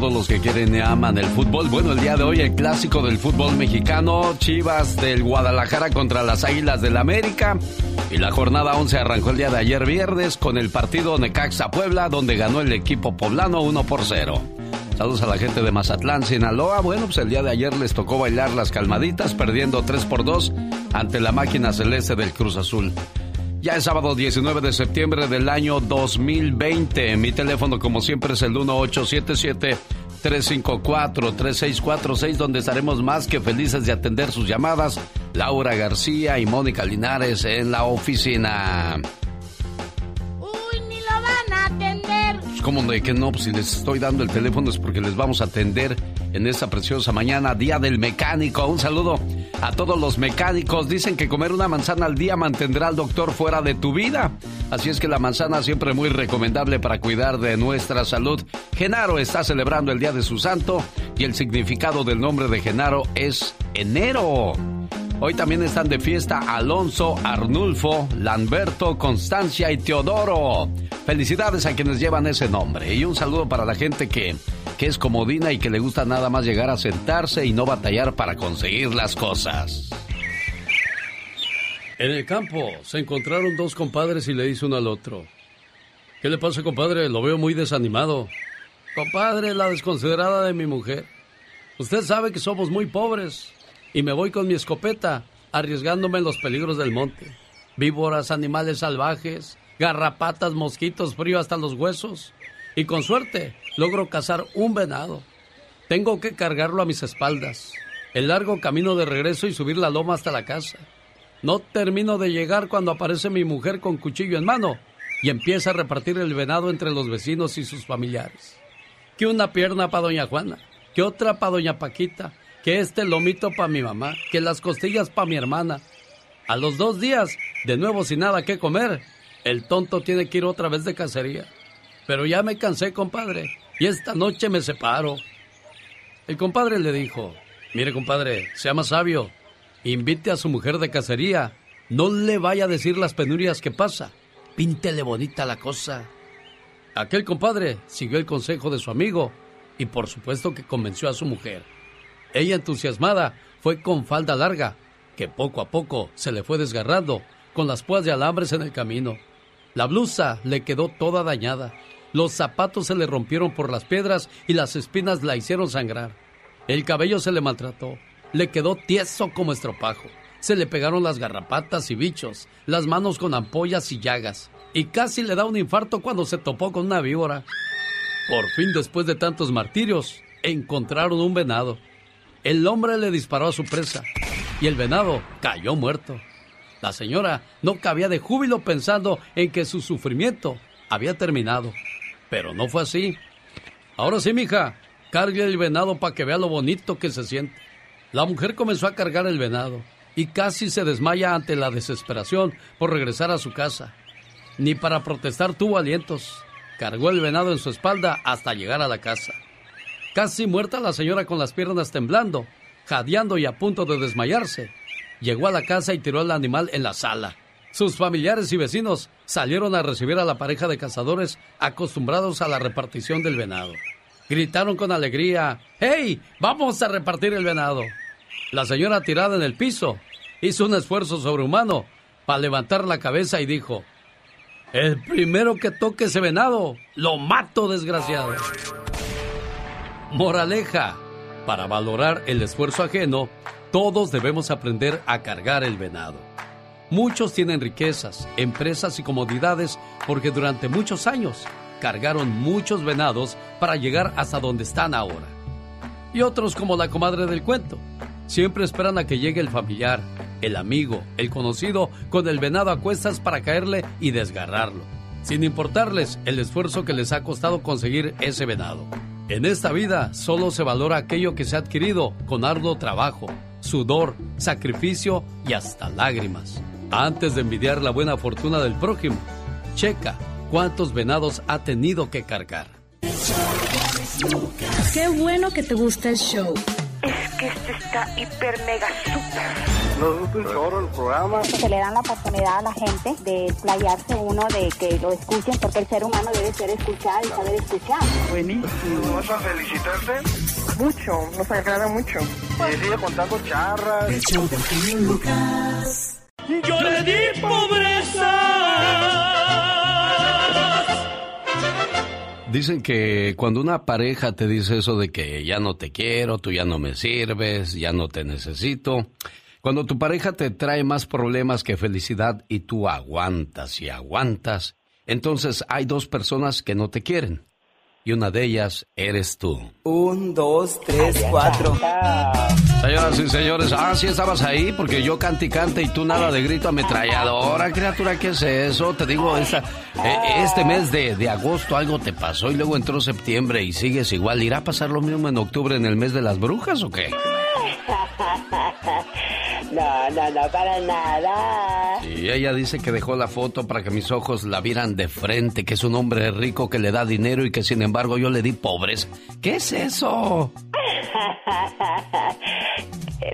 todos los que quieren y aman el fútbol. Bueno, el día de hoy el clásico del fútbol mexicano, Chivas del Guadalajara contra las Águilas del América. Y la jornada 11 arrancó el día de ayer viernes con el partido Necaxa Puebla, donde ganó el equipo poblano 1 por 0. Saludos a la gente de Mazatlán, Sinaloa. Bueno, pues el día de ayer les tocó bailar las calmaditas, perdiendo 3 por 2 ante la máquina celeste del Cruz Azul. Ya es sábado 19 de septiembre del año 2020. Mi teléfono, como siempre, es el 1877-354-3646, donde estaremos más que felices de atender sus llamadas. Laura García y Mónica Linares en la oficina. ¿Cómo de que no? Pues si les estoy dando el teléfono es porque les vamos a atender en esta preciosa mañana, Día del Mecánico. Un saludo a todos los mecánicos. Dicen que comer una manzana al día mantendrá al doctor fuera de tu vida. Así es que la manzana siempre muy recomendable para cuidar de nuestra salud. Genaro está celebrando el Día de su Santo y el significado del nombre de Genaro es enero. Hoy también están de fiesta Alonso, Arnulfo, Lamberto, Constancia y Teodoro. Felicidades a quienes llevan ese nombre. Y un saludo para la gente que, que es comodina y que le gusta nada más llegar a sentarse y no batallar para conseguir las cosas. En el campo se encontraron dos compadres y le dice uno al otro. ¿Qué le pasa, compadre? Lo veo muy desanimado. Compadre, la desconsiderada de mi mujer. Usted sabe que somos muy pobres y me voy con mi escopeta, arriesgándome en los peligros del monte. Víboras, animales salvajes, garrapatas, mosquitos, frío hasta los huesos. Y con suerte logro cazar un venado. Tengo que cargarlo a mis espaldas. El largo camino de regreso y subir la loma hasta la casa. No termino de llegar cuando aparece mi mujer con cuchillo en mano y empieza a repartir el venado entre los vecinos y sus familiares. Que una pierna para doña Juana, que otra para doña Paquita, que este lomito para mi mamá, que las costillas para mi hermana. A los dos días, de nuevo sin nada que comer, el tonto tiene que ir otra vez de cacería. Pero ya me cansé, compadre, y esta noche me separo. El compadre le dijo, mire, compadre, sea más sabio, invite a su mujer de cacería, no le vaya a decir las penurias que pasa, píntele bonita la cosa. Aquel compadre siguió el consejo de su amigo y por supuesto que convenció a su mujer. Ella entusiasmada fue con falda larga, que poco a poco se le fue desgarrando, con las púas de alambres en el camino. La blusa le quedó toda dañada, los zapatos se le rompieron por las piedras y las espinas la hicieron sangrar. El cabello se le maltrató, le quedó tieso como estropajo. Se le pegaron las garrapatas y bichos, las manos con ampollas y llagas, y casi le da un infarto cuando se topó con una víbora. Por fin, después de tantos martirios, encontraron un venado. El hombre le disparó a su presa y el venado cayó muerto. La señora no cabía de júbilo pensando en que su sufrimiento había terminado. Pero no fue así. Ahora sí, mija, cargue el venado para que vea lo bonito que se siente. La mujer comenzó a cargar el venado y casi se desmaya ante la desesperación por regresar a su casa. Ni para protestar tuvo alientos. Cargó el venado en su espalda hasta llegar a la casa. Casi muerta la señora con las piernas temblando, jadeando y a punto de desmayarse. Llegó a la casa y tiró al animal en la sala. Sus familiares y vecinos salieron a recibir a la pareja de cazadores acostumbrados a la repartición del venado. Gritaron con alegría, ¡Hey! ¡Vamos a repartir el venado! La señora tirada en el piso hizo un esfuerzo sobrehumano para levantar la cabeza y dijo, El primero que toque ese venado, lo mato, desgraciado. Moraleja. Para valorar el esfuerzo ajeno, todos debemos aprender a cargar el venado. Muchos tienen riquezas, empresas y comodidades porque durante muchos años cargaron muchos venados para llegar hasta donde están ahora. Y otros como la comadre del cuento, siempre esperan a que llegue el familiar, el amigo, el conocido con el venado a cuestas para caerle y desgarrarlo, sin importarles el esfuerzo que les ha costado conseguir ese venado. En esta vida solo se valora aquello que se ha adquirido con arduo trabajo, sudor, sacrificio y hasta lágrimas. Antes de envidiar la buena fortuna del prójimo, checa cuántos venados ha tenido que cargar. Qué bueno que te gusta el show. Es que este está hiper mega super Nos gusta un chorro el programa. Se le dan la oportunidad a la gente de playarse uno, de que lo escuchen, porque el ser humano debe ser escuchado y saber escuchar. Buenísimo. ¿Vas a felicitarte? Mucho, nos agrada mucho. Y sigue contando charras. El show Lucas. Yo le di pobreza. Dicen que cuando una pareja te dice eso de que ya no te quiero, tú ya no me sirves, ya no te necesito, cuando tu pareja te trae más problemas que felicidad y tú aguantas y aguantas, entonces hay dos personas que no te quieren y una de ellas eres tú. Un, dos, tres, cuatro. Señoras y señores, ah, sí estabas ahí porque yo cante y cante y tú nada de grito ametralladora, criatura, ¿qué es eso? Te digo, esta, eh, este mes de, de agosto algo te pasó y luego entró septiembre y sigues igual. ¿Irá a pasar lo mismo en octubre en el mes de las brujas o qué? No, no, no, para nada. Y ella dice que dejó la foto para que mis ojos la vieran de frente, que es un hombre rico que le da dinero y que sin embargo yo le di pobres. ¿Qué es eso?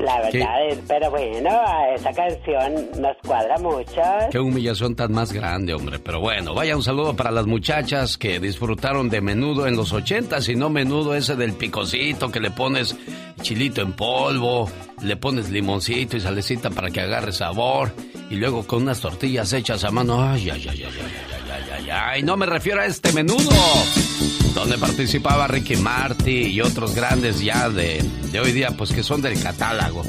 La verdad es, pero bueno, esa canción nos cuadra mucho. Qué humillación tan más grande, hombre. Pero bueno, vaya un saludo para las muchachas que disfrutaron de menudo en los ochentas y no menudo ese del picocito que le pones chilito en polvo, le pones limoncito y salecita para que agarre sabor, y luego con unas tortillas hechas a mano. Ay, ay, ay, ay, ay, ay, ay, ay, no me refiero a este menudo, donde participaba Ricky Marty y otros grandes ya de, de hoy día, pues que son del catálogo.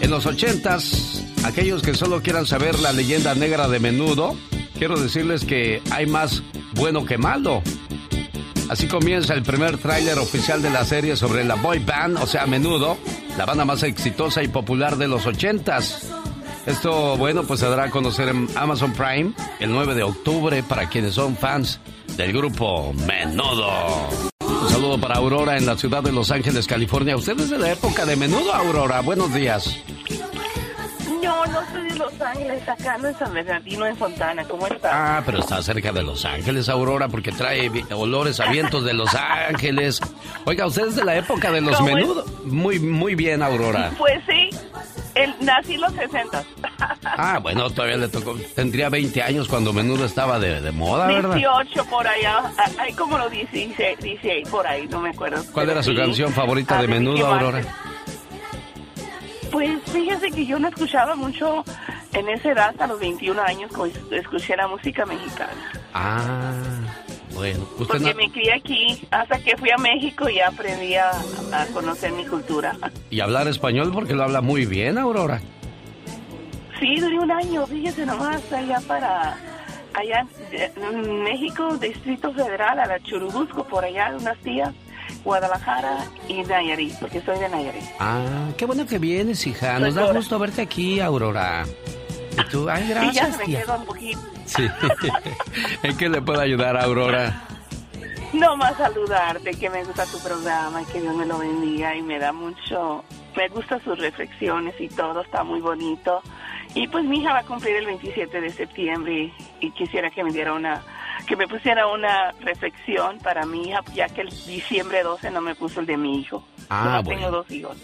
En los ochentas, aquellos que solo quieran saber la leyenda negra de menudo, quiero decirles que hay más bueno que malo. Así comienza el primer tráiler oficial de la serie sobre la boy band, o sea, menudo, la banda más exitosa y popular de los ochentas. Esto, bueno, pues se dará a conocer en Amazon Prime el 9 de octubre para quienes son fans del grupo Menudo. Un saludo para Aurora en la ciudad de Los Ángeles, California. ¿Usted es de la época de Menudo, Aurora? Buenos días. No, no soy Los Ángeles, acá no en San Bernardino, en Fontana. ¿Cómo está? Ah, pero está cerca de Los Ángeles, Aurora, porque trae olores a vientos de Los Ángeles. Oiga, ¿usted es de la época de los ¿Cómo es? Menudo? Muy, muy bien, Aurora. Pues sí, el, nací en los 60. Ah, bueno, todavía le tocó. Tendría 20 años cuando Menudo estaba de, de moda, ¿verdad? 18 por allá, hay como los 16, 16 por ahí, no me acuerdo. ¿Cuál era su sí, canción favorita de Menudo. Aurora? Pues fíjese que yo no escuchaba mucho en esa edad, hasta los 21 años, escuché la música mexicana. Ah, bueno. Porque no- me crié aquí, hasta que fui a México y aprendí a, a conocer mi cultura. Y hablar español porque lo habla muy bien, Aurora. Sí, duré un año, fíjese nomás, allá para, allá en México, Distrito Federal, a la Churubusco, por allá, unas tías, Guadalajara y Nayarit, porque soy de Nayarit. Ah, qué bueno que vienes, hija. Nos da gusto verte aquí, Aurora. Y tú, ay, y ya se me tía. quedó un poquito. Sí. ¿En qué le puedo ayudar, Aurora? No más saludarte, que me gusta tu programa y que Dios me lo bendiga y me da mucho, me gustan sus reflexiones y todo, está muy bonito. Y pues mi hija va a cumplir el 27 de septiembre y, y quisiera que me diera una, que me pusiera una reflexión para mi hija, ya que el diciembre 12 no me puso el de mi hijo. Ah, Yo bueno. tengo dos hijos.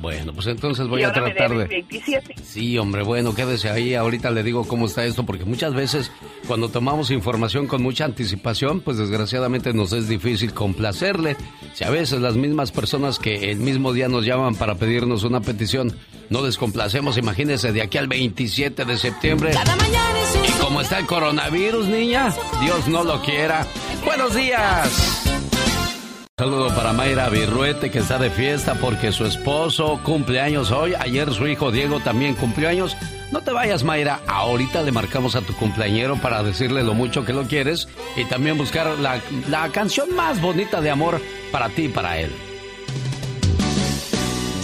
Bueno, pues entonces voy y a ahora me tratar el de... 27. Sí, hombre, bueno, quédese ahí. Ahorita le digo cómo está esto, porque muchas veces cuando tomamos información con mucha anticipación, pues desgraciadamente nos es difícil complacerle. Si a veces las mismas personas que el mismo día nos llaman para pedirnos una petición, no les complacemos, imagínese de aquí al 27 de septiembre. Y como está el coronavirus, niña, Dios no lo quiera. Buenos días. Saludo para Mayra Virruete que está de fiesta porque su esposo cumple años hoy. Ayer su hijo Diego también cumplió años. No te vayas Mayra, ahorita le marcamos a tu cumpleañero para decirle lo mucho que lo quieres y también buscar la, la canción más bonita de amor para ti y para él.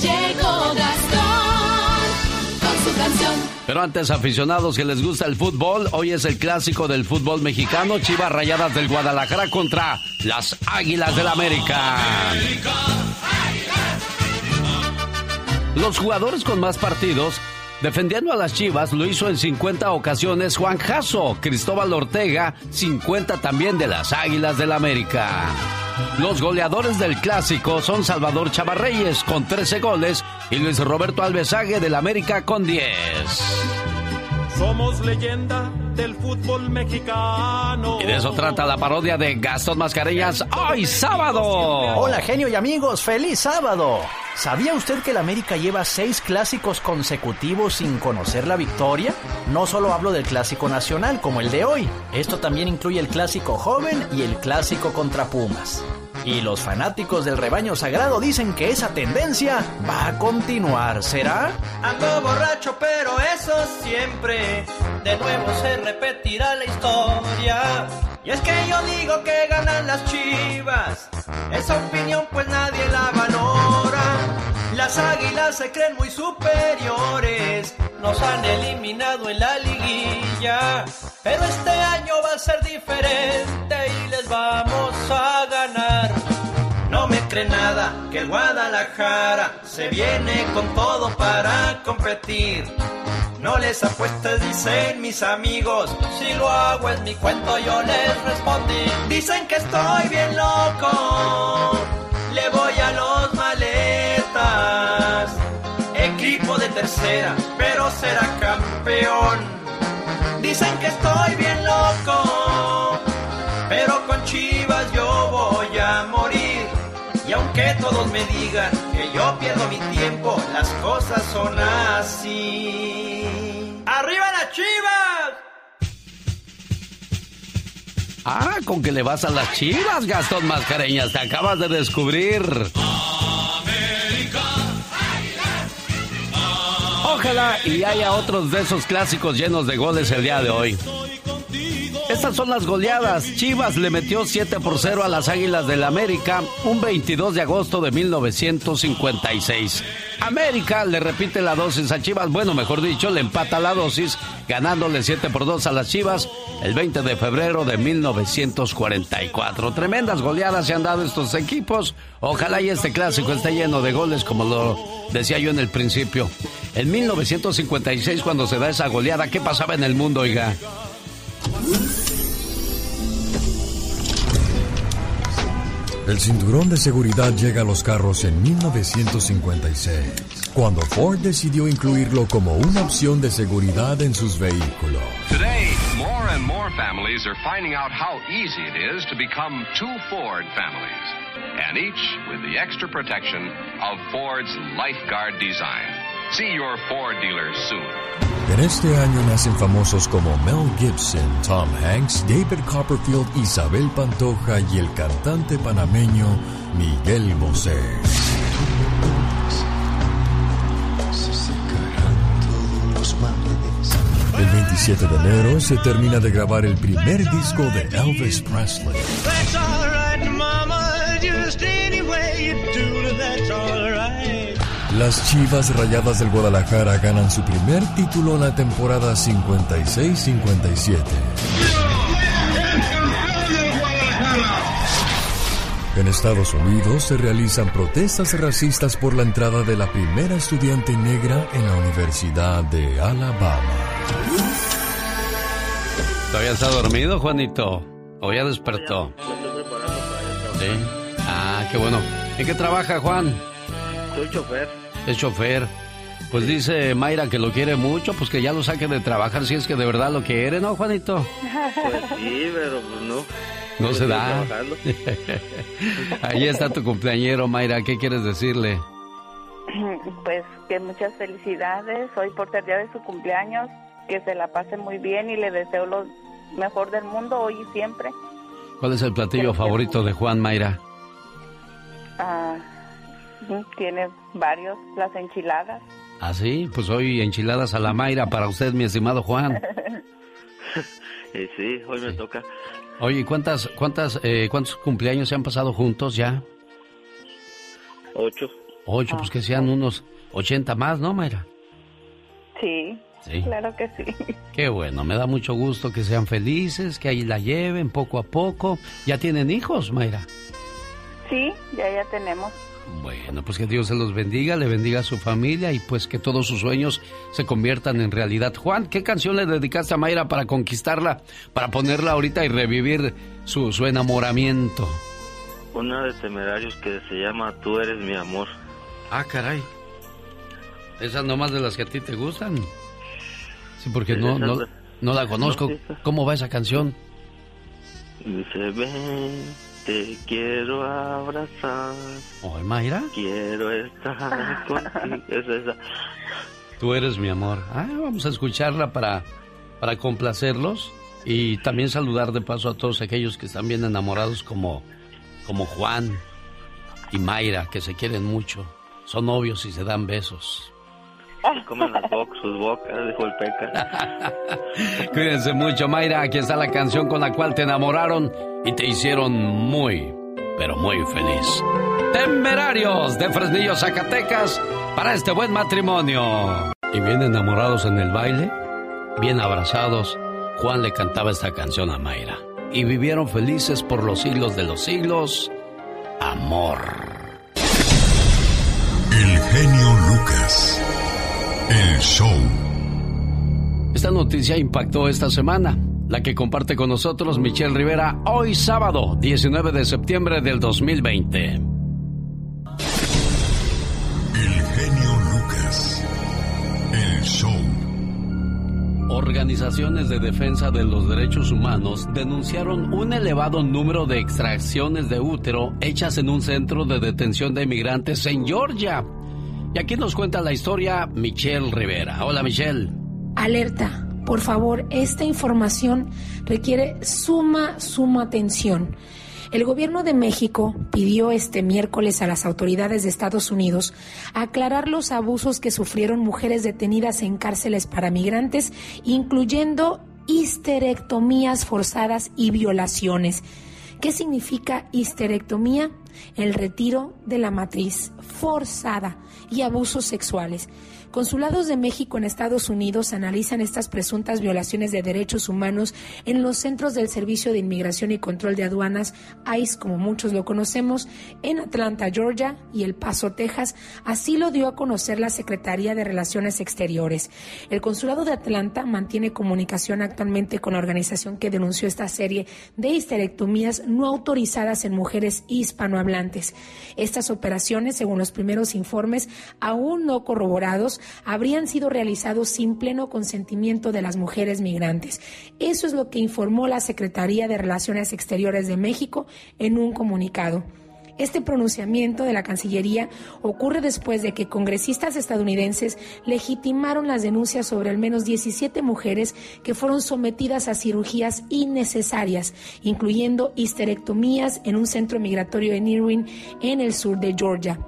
Llegó Gastón con su canción. Pero antes, aficionados que les gusta el fútbol, hoy es el clásico del fútbol mexicano, Chivas Rayadas del Guadalajara contra las Águilas del América. Los jugadores con más partidos defendiendo a las Chivas lo hizo en 50 ocasiones Juan Jasso, Cristóbal Ortega, 50 también de las Águilas del América. Los goleadores del clásico son Salvador Chavarreyes con 13 goles y Luis Roberto Alvesague del América con 10. Somos leyenda del fútbol mexicano. Y de eso trata la parodia de Gastón Mascareñas hoy sábado. Hola genio y amigos, feliz sábado. ¿Sabía usted que el América lleva seis clásicos consecutivos sin conocer la victoria? No solo hablo del clásico nacional como el de hoy, esto también incluye el clásico joven y el clásico contra Pumas. Y los fanáticos del rebaño sagrado dicen que esa tendencia va a continuar, ¿será? Ando borracho, pero eso siempre. De nuevo se repetirá la historia. Y es que yo digo que ganan las chivas. Esa opinión pues nadie la valora. Las águilas se creen muy superiores. Nos han eliminado en la liguilla. Pero este año va a ser diferente y les a ganar. No me cree nada que el Guadalajara se viene con todo para competir. No les apuestas, dicen mis amigos. Si lo hago es mi cuento, yo les respondí. Dicen que estoy bien loco. Le voy a los maletas. Equipo de tercera, pero será campeón. Dicen que estoy bien loco. Digan que yo pierdo mi tiempo, las cosas son así. ¡Arriba las chivas! Ah, con que le vas a las chivas, Gastón Mascareñas, te acabas de descubrir. Ojalá y haya otros de esos clásicos llenos de goles el día de hoy. Estas son las goleadas. Chivas le metió 7 por 0 a las Águilas del América un 22 de agosto de 1956. América le repite la dosis a Chivas, bueno, mejor dicho, le empata la dosis, ganándole 7 por 2 a las Chivas el 20 de febrero de 1944. Tremendas goleadas se han dado estos equipos. Ojalá y este clásico esté lleno de goles, como lo decía yo en el principio. En 1956, cuando se da esa goleada, ¿qué pasaba en el mundo, oiga? El cinturón de seguridad llega a los carros en 1956, cuando Ford decidió incluirlo como una opción de seguridad en sus vehículos. Today, more and more families are finding out how easy it is to become two Ford families, and each with the extra protection of Ford's Lifeguard design. See your Ford dealer soon. En este año nacen famosos como Mel Gibson, Tom Hanks, David Copperfield, Isabel Pantoja y el cantante panameño Miguel Bosé. El 27 de enero se termina de grabar el primer disco de Elvis Presley. Las Chivas Rayadas del Guadalajara ganan su primer título en la temporada 56-57. En Estados Unidos se realizan protestas racistas por la entrada de la primera estudiante negra en la Universidad de Alabama. ¿Todavía está dormido, Juanito? ¿O ya despertó? Sí. Ah, qué bueno. ¿En qué trabaja, Juan? Soy chofer. Es chofer. Pues dice Mayra que lo quiere mucho, pues que ya lo saque de trabajar si es que de verdad lo quiere, ¿no, Juanito? Pues sí, pero pues no. No se Estoy da. trabajando. Ahí está tu cumpleañero, Mayra. ¿Qué quieres decirle? Pues que muchas felicidades hoy por ser día de su cumpleaños, que se la pase muy bien y le deseo lo mejor del mundo hoy y siempre. ¿Cuál es el platillo favorito de Juan, Mayra? Ah, tiene varios, las enchiladas. ¿Ah, sí? Pues hoy enchiladas a la Mayra para usted, mi estimado Juan. Sí, hoy me toca. Oye, ¿y ¿cuántas, cuántas, eh, ¿cuántos cumpleaños se han pasado juntos ya? Ocho. Ocho, pues que sean unos 80 más, ¿no, Mayra? Sí, Sí. claro que sí. Qué bueno, me da mucho gusto que sean felices, que ahí la lleven poco a poco. ¿Ya tienen hijos, Mayra? Sí, ya ya tenemos. Bueno, pues que Dios se los bendiga, le bendiga a su familia y pues que todos sus sueños se conviertan en realidad. Juan, ¿qué canción le dedicaste a Mayra para conquistarla, para ponerla ahorita y revivir su, su enamoramiento? Una de temerarios que se llama Tú eres mi amor. Ah, caray. Esas nomás de las que a ti te gustan. Sí, porque no, no, no la conozco. ¿Cómo va esa canción? Dice, ven, te quiero abrazar. ¿Oye, Mayra? Quiero estar contigo. Es esa. Tú eres mi amor. Ah, vamos a escucharla para, para complacerlos y también saludar de paso a todos aquellos que están bien enamorados como, como Juan y Mayra, que se quieren mucho. Son novios y se dan besos. Comen las bocas, sus bocas, dijo el peca. Cuídense mucho, Mayra. Aquí está la canción con la cual te enamoraron y te hicieron muy, pero muy feliz. Temerarios de Fresnillo, Zacatecas, para este buen matrimonio. Y bien enamorados en el baile, bien abrazados, Juan le cantaba esta canción a Mayra. Y vivieron felices por los siglos de los siglos. Amor. El genio Lucas. El show. Esta noticia impactó esta semana, la que comparte con nosotros Michelle Rivera hoy sábado 19 de septiembre del 2020. El genio Lucas. El show. Organizaciones de defensa de los derechos humanos denunciaron un elevado número de extracciones de útero hechas en un centro de detención de inmigrantes en Georgia. Y aquí nos cuenta la historia Michelle Rivera. Hola Michelle. Alerta, por favor, esta información requiere suma, suma atención. El gobierno de México pidió este miércoles a las autoridades de Estados Unidos aclarar los abusos que sufrieron mujeres detenidas en cárceles para migrantes, incluyendo histerectomías forzadas y violaciones. ¿Qué significa histerectomía? El retiro de la matriz forzada y abusos sexuales. Consulados de México en Estados Unidos analizan estas presuntas violaciones de derechos humanos en los centros del Servicio de Inmigración y Control de Aduanas, ICE, como muchos lo conocemos, en Atlanta, Georgia y El Paso, Texas. Así lo dio a conocer la Secretaría de Relaciones Exteriores. El Consulado de Atlanta mantiene comunicación actualmente con la organización que denunció esta serie de histerectomías no autorizadas en mujeres hispanohablantes. Estas operaciones, según los primeros informes, aún no corroborados, habrían sido realizados sin pleno consentimiento de las mujeres migrantes. Eso es lo que informó la Secretaría de Relaciones Exteriores de México en un comunicado. Este pronunciamiento de la Cancillería ocurre después de que congresistas estadounidenses legitimaron las denuncias sobre al menos 17 mujeres que fueron sometidas a cirugías innecesarias, incluyendo histerectomías en un centro migratorio en Irwin, en el sur de Georgia.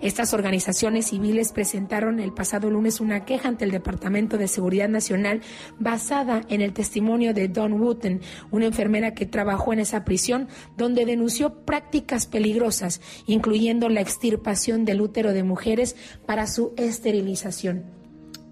Estas organizaciones civiles presentaron el pasado lunes una queja ante el Departamento de Seguridad Nacional basada en el testimonio de Dawn Wooten, una enfermera que trabajó en esa prisión, donde denunció prácticas peligrosas, incluyendo la extirpación del útero de mujeres para su esterilización.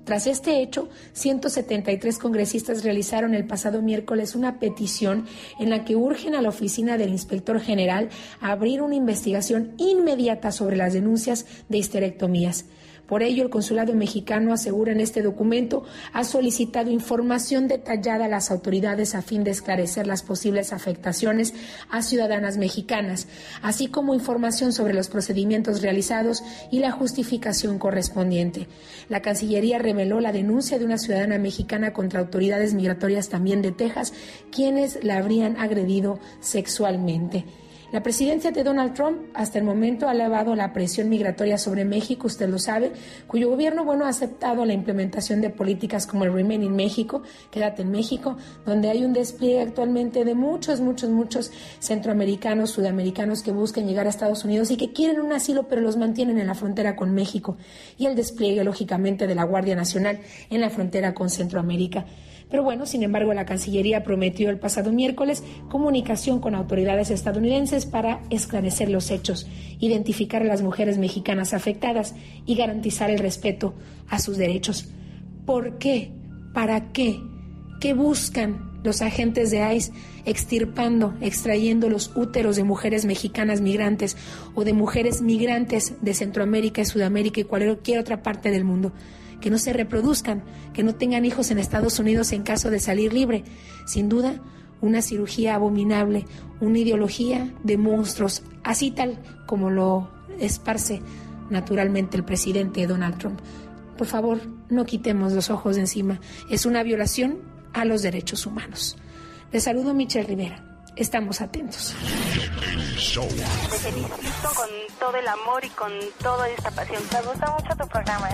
Tras este hecho, 173 congresistas realizaron el pasado miércoles una petición en la que urgen a la oficina del inspector general a abrir una investigación inmediata sobre las denuncias de histerectomías. Por ello, el consulado mexicano asegura en este documento ha solicitado información detallada a las autoridades a fin de esclarecer las posibles afectaciones a ciudadanas mexicanas, así como información sobre los procedimientos realizados y la justificación correspondiente. La Cancillería reveló la denuncia de una ciudadana mexicana contra autoridades migratorias también de Texas, quienes la habrían agredido sexualmente. La presidencia de Donald Trump hasta el momento ha elevado la presión migratoria sobre México, usted lo sabe, cuyo gobierno bueno ha aceptado la implementación de políticas como el Remain in México, quédate en México, donde hay un despliegue actualmente de muchos, muchos, muchos centroamericanos, sudamericanos que buscan llegar a Estados Unidos y que quieren un asilo pero los mantienen en la frontera con México y el despliegue lógicamente de la Guardia Nacional en la frontera con Centroamérica. Pero bueno, sin embargo, la Cancillería prometió el pasado miércoles comunicación con autoridades estadounidenses para esclarecer los hechos, identificar a las mujeres mexicanas afectadas y garantizar el respeto a sus derechos. ¿Por qué? ¿Para qué? ¿Qué buscan los agentes de ICE extirpando, extrayendo los úteros de mujeres mexicanas migrantes o de mujeres migrantes de Centroamérica, Sudamérica y cualquier otra parte del mundo? que no se reproduzcan, que no tengan hijos en Estados Unidos en caso de salir libre. Sin duda, una cirugía abominable, una ideología de monstruos, así tal como lo esparce naturalmente el presidente Donald Trump. Por favor, no quitemos los ojos de encima. Es una violación a los derechos humanos. Les saludo Michelle Rivera. Estamos atentos. Te felicito con todo el amor y con toda esta pasión. Me gusta mucho tu programa.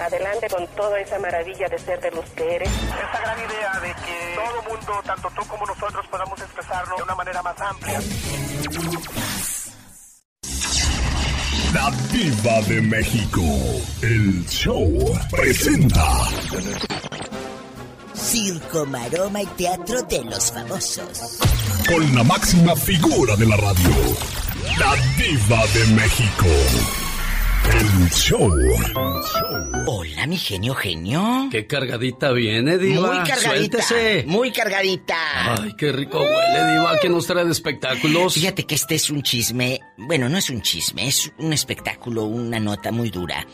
Adelante con toda esa maravilla de ser de los que eres. Esa gran idea de que todo mundo, tanto tú como nosotros, podamos expresarlo de una manera más amplia. La Diva de México. El show presenta. Circo, maroma y teatro de los famosos. Con la máxima figura de la radio. La Diva de México. El show. Hola, mi genio genio. Qué cargadita viene, Diva. Muy cargadita. Suéltese. Muy cargadita. Ay, qué rico huele, Diva. ¿Qué nos trae de espectáculos? Fíjate que este es un chisme. Bueno, no es un chisme, es un espectáculo, una nota muy dura.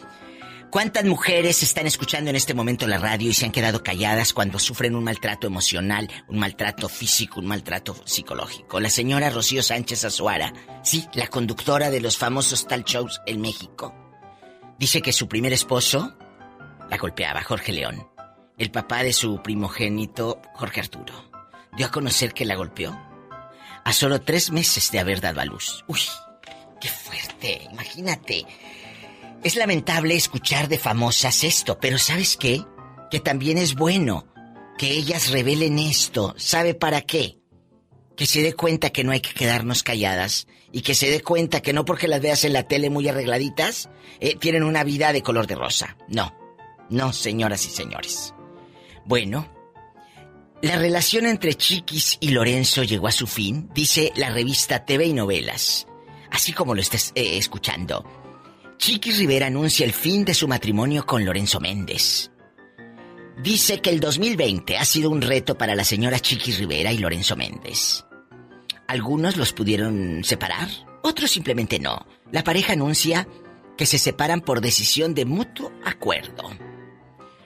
¿Cuántas mujeres están escuchando en este momento la radio y se han quedado calladas cuando sufren un maltrato emocional, un maltrato físico, un maltrato psicológico? La señora Rocío Sánchez Azuara, sí, la conductora de los famosos tal shows en México, dice que su primer esposo la golpeaba, Jorge León, el papá de su primogénito, Jorge Arturo. Dio a conocer que la golpeó a solo tres meses de haber dado a luz. Uy, qué fuerte, imagínate. Es lamentable escuchar de famosas esto, pero ¿sabes qué? Que también es bueno que ellas revelen esto. ¿Sabe para qué? Que se dé cuenta que no hay que quedarnos calladas y que se dé cuenta que no porque las veas en la tele muy arregladitas, eh, tienen una vida de color de rosa. No, no, señoras y señores. Bueno, la relación entre Chiquis y Lorenzo llegó a su fin, dice la revista TV y Novelas. Así como lo estés eh, escuchando. Chiquis Rivera anuncia el fin de su matrimonio con Lorenzo Méndez. Dice que el 2020 ha sido un reto para la señora Chiquis Rivera y Lorenzo Méndez. Algunos los pudieron separar, otros simplemente no. La pareja anuncia que se separan por decisión de mutuo acuerdo.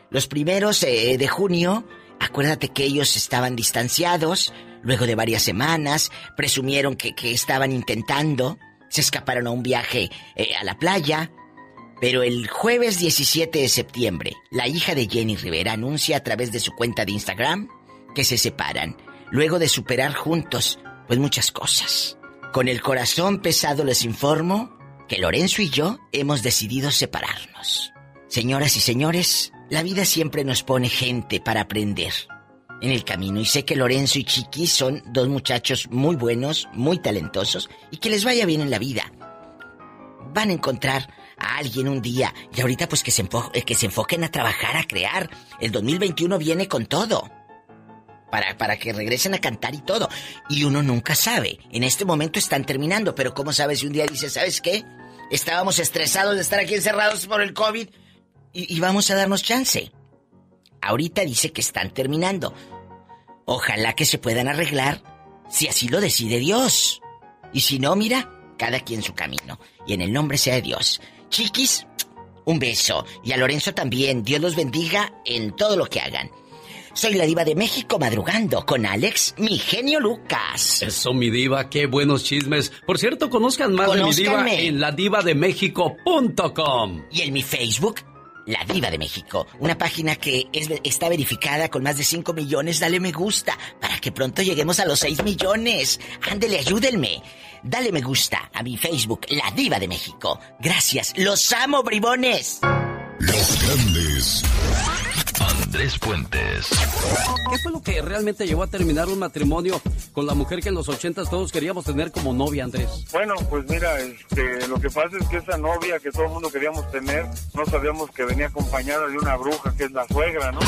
Los primeros eh, de junio, acuérdate que ellos estaban distanciados, luego de varias semanas, presumieron que, que estaban intentando, se escaparon a un viaje eh, a la playa, pero el jueves 17 de septiembre, la hija de Jenny Rivera anuncia a través de su cuenta de Instagram que se separan, luego de superar juntos, pues muchas cosas. Con el corazón pesado les informo que Lorenzo y yo hemos decidido separarnos. Señoras y señores, la vida siempre nos pone gente para aprender en el camino y sé que Lorenzo y Chiqui son dos muchachos muy buenos, muy talentosos y que les vaya bien en la vida. Van a encontrar a alguien un día y ahorita pues que se, eh, que se enfoquen a trabajar, a crear. El 2021 viene con todo. Para, para que regresen a cantar y todo. Y uno nunca sabe. En este momento están terminando, pero ¿cómo sabes si un día dices, ¿sabes qué? Estábamos estresados de estar aquí encerrados por el COVID y vamos a darnos chance. Ahorita dice que están terminando. Ojalá que se puedan arreglar si así lo decide Dios. Y si no, mira, cada quien su camino. Y en el nombre sea de Dios. Chiquis, un beso. Y a Lorenzo también. Dios los bendiga en todo lo que hagan. Soy la diva de México madrugando con Alex, mi genio Lucas. Eso, mi diva, qué buenos chismes. Por cierto, conozcan más de mi diva en ladivademexico.com. Y en mi Facebook, La Diva de México, una página que es- está verificada con más de 5 millones. Dale me gusta para que pronto lleguemos a los 6 millones. Ándele, ayúdenme. Dale me gusta a mi Facebook, La Diva de México. Gracias, los amo, bribones. Los grandes. Andrés Puentes. ¿Qué fue lo que realmente llevó a terminar un matrimonio con la mujer que en los ochentas todos queríamos tener como novia, Andrés? Bueno, pues mira, este, lo que pasa es que esa novia que todo el mundo queríamos tener, no sabíamos que venía acompañada de una bruja que es la suegra, ¿no?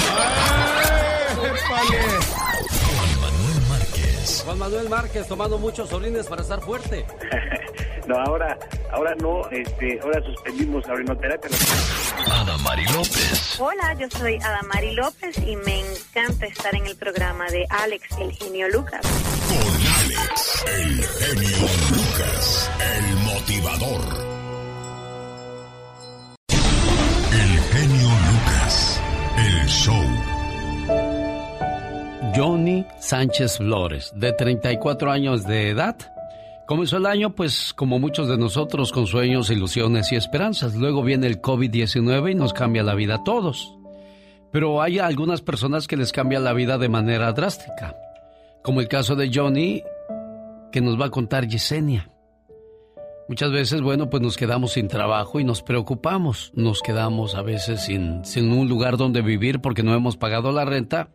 Juan Manuel Márquez tomando muchos orines para estar fuerte. No, ahora, ahora no, este, ahora suspendimos la orinoterapia. Adamari López. Hola, yo soy Adamari López y me encanta estar en el programa de Alex, el genio Lucas. El genio Lucas. El motivador. El genio Lucas. El show. Johnny Sánchez Flores, de 34 años de edad, Comenzó el año, pues, como muchos de nosotros, con sueños, ilusiones y esperanzas. Luego viene el COVID-19 y nos cambia la vida a todos. Pero hay algunas personas que les cambia la vida de manera drástica. Como el caso de Johnny, que nos va a contar Yesenia. Muchas veces, bueno, pues nos quedamos sin trabajo y nos preocupamos. Nos quedamos a veces sin, sin un lugar donde vivir porque no hemos pagado la renta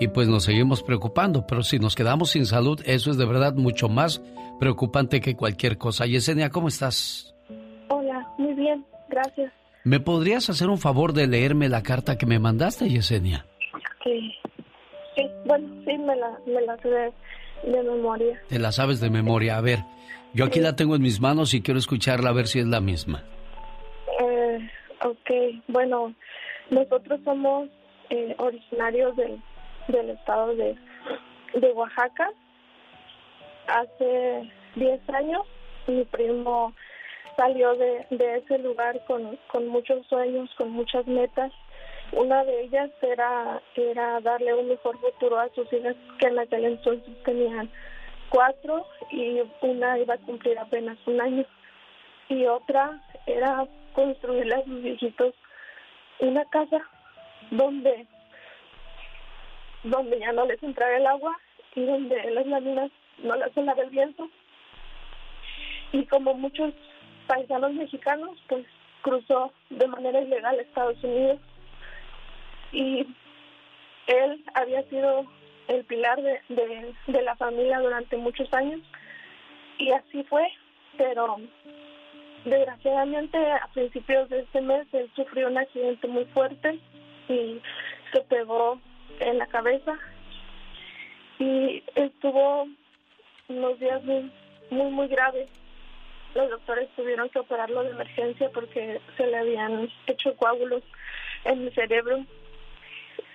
y pues nos seguimos preocupando. Pero si nos quedamos sin salud, eso es de verdad mucho más preocupante que cualquier cosa. Yesenia, ¿cómo estás? Hola, muy bien, gracias. ¿Me podrías hacer un favor de leerme la carta que me mandaste, Yesenia? Sí, sí bueno, sí, me la, me la sé de, de memoria. Te la sabes de memoria. A ver, yo aquí la tengo en mis manos y quiero escucharla a ver si es la misma. Eh, ok, bueno, nosotros somos eh, originarios del, del estado de, de Oaxaca. Hace 10 años mi primo salió de, de ese lugar con, con muchos sueños, con muchas metas. Una de ellas era, era darle un mejor futuro a sus hijas que en aquel entonces tenían cuatro y una iba a cumplir apenas un año. Y otra era construirle a sus viejitos una casa donde donde ya no les entrara el agua y donde las láminas no las solara el viento. Y como muchos paisanos mexicanos, pues cruzó de manera ilegal a Estados Unidos. Y él había sido el pilar de, de, de la familia durante muchos años. Y así fue, pero desgraciadamente a principios de este mes él sufrió un accidente muy fuerte y se pegó en la cabeza y estuvo unos días muy, muy, muy graves. Los doctores tuvieron que operarlo de emergencia porque se le habían hecho coágulos en el cerebro.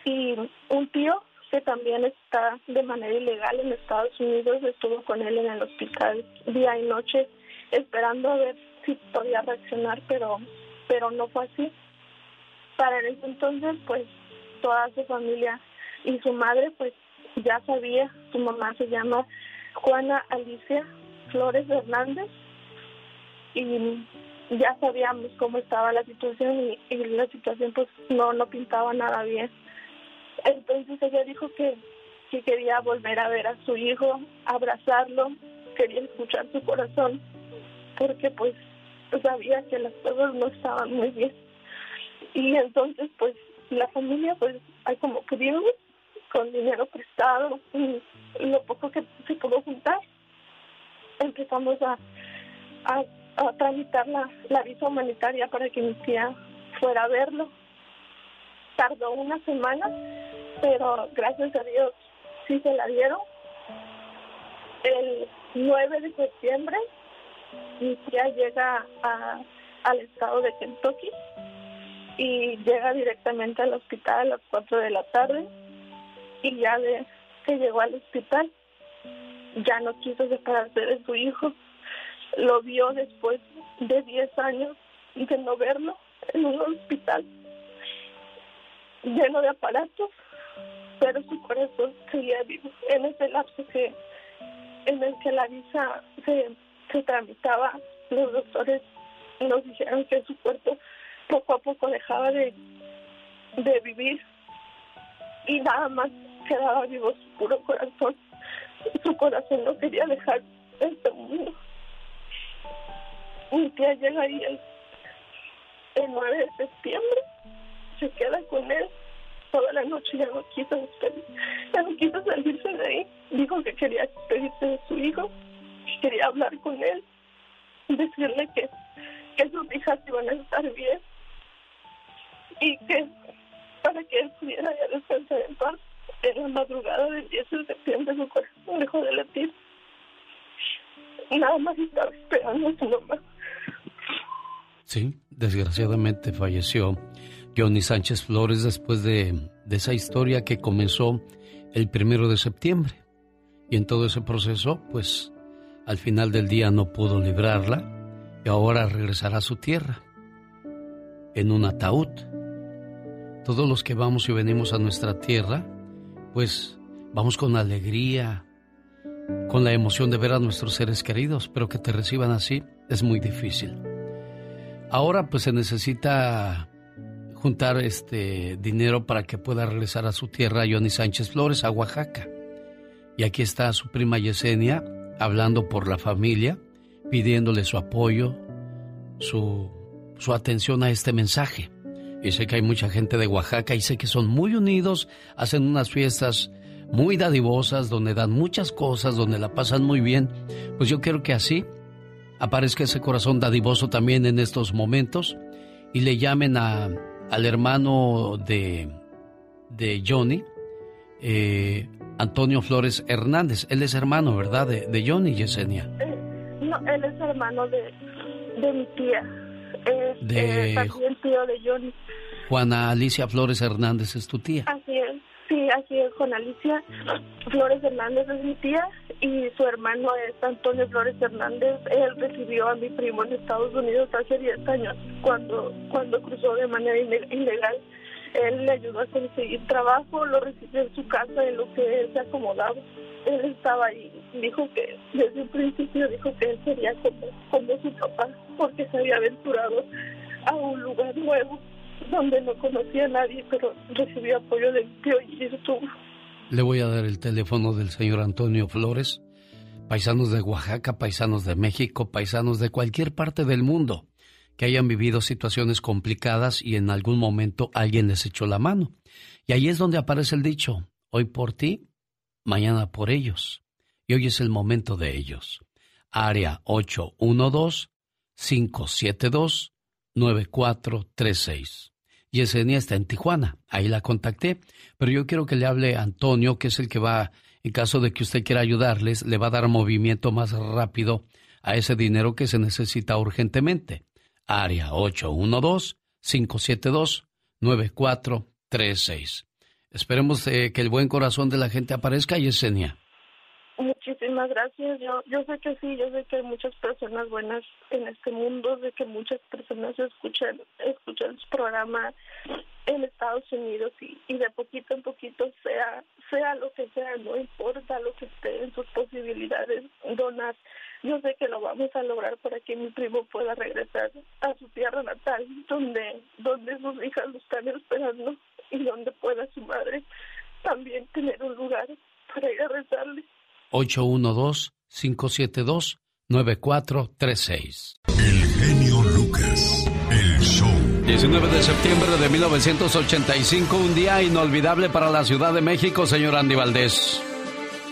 Y un tío que también está de manera ilegal en Estados Unidos estuvo con él en el hospital día y noche esperando a ver si podía reaccionar, pero pero no fue así. Para ese entonces, pues toda su familia y su madre pues ya sabía, su mamá se llama Juana Alicia Flores Hernández y ya sabíamos cómo estaba la situación y, la situación pues no no pintaba nada bien. Entonces ella dijo que, que quería volver a ver a su hijo, abrazarlo, quería escuchar su corazón, porque pues sabía que las cosas no estaban muy bien. Y entonces pues la familia pues como pudimos con dinero prestado y lo poco que se pudo juntar. Empezamos a, a, a tramitar la, la visa humanitaria para que mi tía fuera a verlo. Tardó una semana pero gracias a Dios sí se la dieron. El 9 de septiembre mi tía llega a, al estado de Kentucky y llega directamente al hospital a las 4 de la tarde y ya de que llegó al hospital ya no quiso separarse de su hijo. Lo vio después de 10 años de no verlo en un hospital lleno de aparatos, pero su corazón seguía vivo. En ese lapso que en el que la visa se, tramitaba, los doctores nos dijeron que su cuerpo poco a poco dejaba de, de vivir y nada más quedaba vivo su puro corazón. Su corazón no quería dejar este mundo. Mi tía llega ahí el, el 9 de septiembre, se queda con él toda la noche, ya no quiso despedir, ya no quiso salirse de ahí. Dijo que quería despedirse de su hijo, que quería hablar con él, decirle que, que sus hijas iban a estar bien y que para que él pudiera ya descansar en paz en la madrugada del 10 de septiembre su corazón dejó de latir. Nada más estaba esperando a su mamá. Sí, desgraciadamente falleció Johnny Sánchez Flores después de, de esa historia que comenzó el primero de septiembre. Y en todo ese proceso, pues al final del día no pudo librarla y ahora regresará a su tierra en un ataúd. Todos los que vamos y venimos a nuestra tierra pues vamos con alegría con la emoción de ver a nuestros seres queridos, pero que te reciban así es muy difícil. Ahora pues se necesita juntar este dinero para que pueda regresar a su tierra Johnny Sánchez Flores, a Oaxaca. Y aquí está su prima Yesenia hablando por la familia, pidiéndole su apoyo, su, su atención a este mensaje. Y sé que hay mucha gente de Oaxaca y sé que son muy unidos, hacen unas fiestas muy dadivosas, donde dan muchas cosas, donde la pasan muy bien. Pues yo quiero que así aparezca ese corazón dadivoso también en estos momentos y le llamen a, al hermano de, de Johnny, eh, Antonio Flores Hernández. Él es hermano, ¿verdad? De, de Johnny Yesenia. Eh, no, él es hermano de, de mi tía. Es, De- eh, también tío de Johnny. Juana Alicia Flores Hernández es tu tía. Así es, sí, así es, con Alicia Flores Hernández es mi tía y su hermano es Antonio Flores Hernández. Él recibió a mi primo en Estados Unidos hace 10 años cuando, cuando cruzó de manera ilegal. Él le ayudó a conseguir trabajo, lo recibió en su casa en lo que él se acomodaba. Él estaba ahí, dijo que desde un principio dijo que él sería como, como su papá porque se había aventurado a un lugar nuevo donde no conocía a nadie, pero recibió apoyo de tío y estuvo. Le voy a dar el teléfono del señor Antonio Flores. Paisanos de Oaxaca, paisanos de México, paisanos de cualquier parte del mundo que hayan vivido situaciones complicadas y en algún momento alguien les echó la mano. Y ahí es donde aparece el dicho, hoy por ti, mañana por ellos. Y hoy es el momento de ellos. Área 812-572-9436. Yesenia está en Tijuana, ahí la contacté, pero yo quiero que le hable a Antonio, que es el que va, en caso de que usted quiera ayudarles, le va a dar movimiento más rápido a ese dinero que se necesita urgentemente. Área 812-572-9436. Esperemos eh, que el buen corazón de la gente aparezca, Yesenia. Muchísimas gracias. Yo, yo sé que sí, yo sé que hay muchas personas buenas en este mundo, sé que muchas personas escuchan, escuchan su programa en Estados Unidos y, y de poquito en poquito, sea, sea lo que sea, no importa lo que esté en sus posibilidades, donar. Yo sé que lo vamos a lograr para que mi primo pueda regresar a su tierra natal, donde, donde sus hijas lo están esperando y donde pueda su madre también tener un lugar para ir a rezarle. 812-572-9436. El genio Lucas, el show. 19 de septiembre de 1985, un día inolvidable para la Ciudad de México, señor Andy Valdés.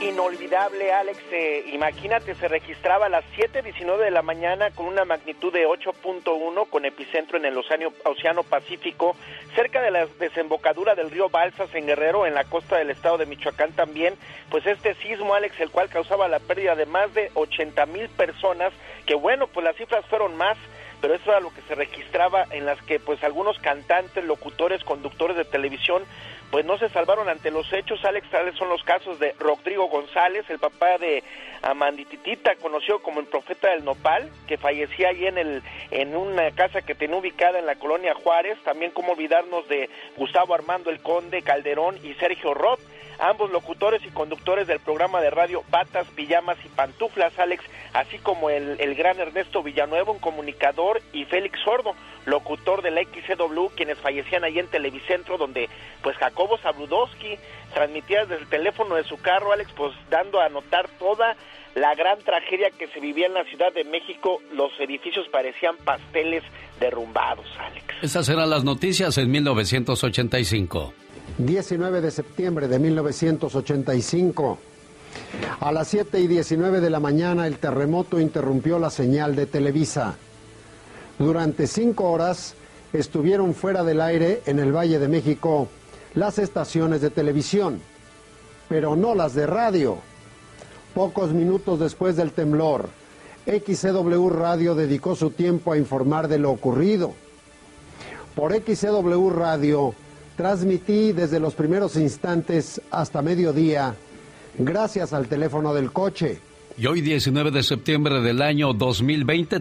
Inolvidable, Alex. Eh, imagínate, se registraba a las 7.19 de la mañana con una magnitud de 8.1 con epicentro en el Océano, Océano Pacífico, cerca de la desembocadura del río Balsas en Guerrero, en la costa del estado de Michoacán también. Pues este sismo, Alex, el cual causaba la pérdida de más de 80 mil personas, que bueno, pues las cifras fueron más pero eso era lo que se registraba en las que pues algunos cantantes, locutores, conductores de televisión pues no se salvaron ante los hechos. Alex, tales son los casos de Rodrigo González, el papá de Amandititita, conocido como el profeta del Nopal, que fallecía allí en, el, en una casa que tenía ubicada en la colonia Juárez. También como olvidarnos de Gustavo Armando el Conde Calderón y Sergio Roth, ambos locutores y conductores del programa de radio Batas, Pijamas y Pantuflas, Alex, así como el, el gran Ernesto Villanueva, un comunicador, y Félix Sordo, locutor de la XCW, quienes fallecían allí en Televicentro, donde pues Jacobo Zabludowski transmitía desde el teléfono de su carro, Alex, pues dando a notar toda la gran tragedia que se vivía en la Ciudad de México, los edificios parecían pasteles derrumbados, Alex. Estas eran las noticias en 1985. 19 de septiembre de 1985. A las 7 y 19 de la mañana el terremoto interrumpió la señal de Televisa. Durante cinco horas estuvieron fuera del aire en el Valle de México las estaciones de televisión, pero no las de radio. Pocos minutos después del temblor, XCW Radio dedicó su tiempo a informar de lo ocurrido. Por XCW Radio transmití desde los primeros instantes hasta mediodía, gracias al teléfono del coche. Y hoy 19 de septiembre del año 2020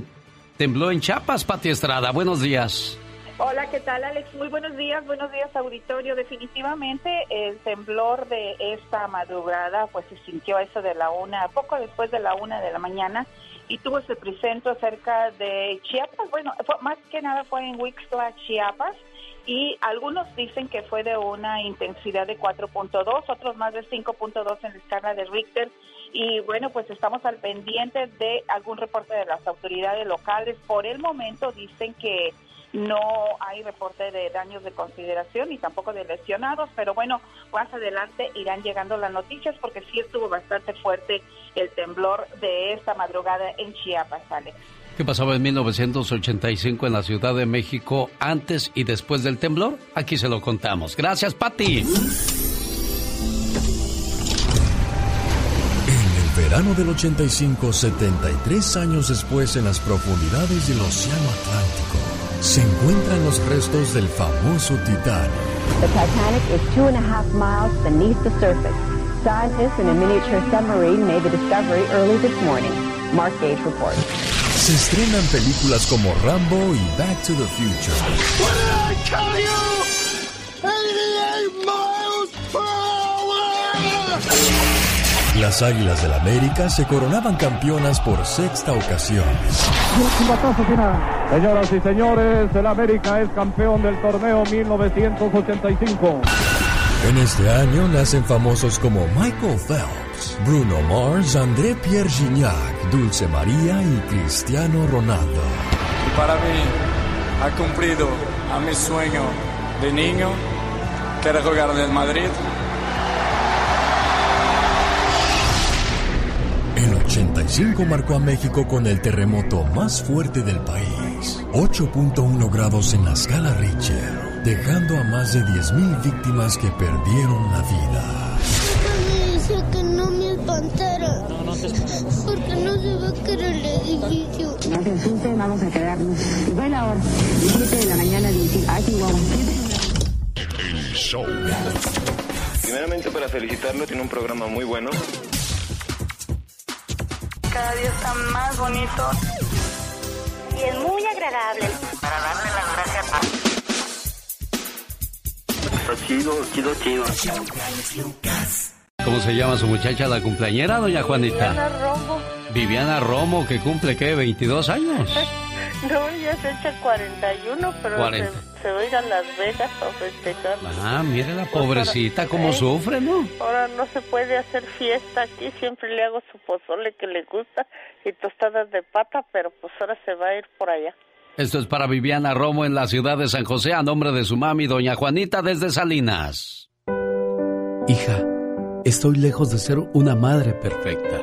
tembló en Chiapas, Pati Estrada. Buenos días. Hola, ¿qué tal Alex? Muy buenos días, buenos días auditorio. Definitivamente el temblor de esta madrugada pues se sintió a eso de la una, poco después de la una de la mañana y tuvo ese epicentro cerca de Chiapas. Bueno, fue- más que nada fue en Wixla, Chiapas y algunos dicen que fue de una intensidad de 4.2, otros más de 5.2 en la escala de Richter. Y bueno, pues estamos al pendiente de algún reporte de las autoridades locales. Por el momento dicen que no hay reporte de daños de consideración ni tampoco de lesionados, pero bueno, más adelante irán llegando las noticias porque sí estuvo bastante fuerte el temblor de esta madrugada en Chiapas, Alex. ¿Qué pasaba en 1985 en la Ciudad de México antes y después del temblor? Aquí se lo contamos. Gracias, Pati. En el verano del 85, 73 años después, en las profundidades del Océano Atlántico, se encuentran los restos del famoso Titanic. The Titanic is two and a half miles beneath the surface. Scientists in a miniature submarine made the discovery early this morning. Mark Gage reports. Se estrenan películas como Rambo y Back to the Future. What did I tell you? 88 miles per hour! Las Águilas del América se coronaban campeonas por sexta ocasión. Señoras y señores, el América es campeón del torneo 1985. En este año nacen famosos como Michael Phelps, Bruno Mars, André Pierre Gignac, Dulce María y Cristiano Ronaldo. Y para mí ha cumplido a mi sueño de niño, que era jugar en el Madrid. El 85 marcó a México con el terremoto más fuerte del país, 8.1 grados en la escala Richter, dejando a más de 10.000 víctimas que perdieron la vida. No se asusten, vamos a quedarnos. Fue la hora, 7 de la mañana, de Ay, Chihuahua. El show. Primeramente para felicitarlo, tiene un programa muy bueno. Cada día está más bonito. Y es muy agradable. Para darle las gracias Está chido, chido, chido. ¿Cómo se llama su muchacha, la cumpleañera, doña Juanita? Viviana Romo, que cumple, ¿qué? ¿22 años? No, ella se echa 41, pero 40. Se, se va a ir a Las Vegas a festejar. Ah, mire la pobrecita, cómo ¿Eh? sufre, ¿no? Ahora no se puede hacer fiesta aquí, siempre le hago su pozole que le gusta y tostadas de pata, pero pues ahora se va a ir por allá. Esto es para Viviana Romo en la ciudad de San José, a nombre de su mami, doña Juanita, desde Salinas. Hija, estoy lejos de ser una madre perfecta,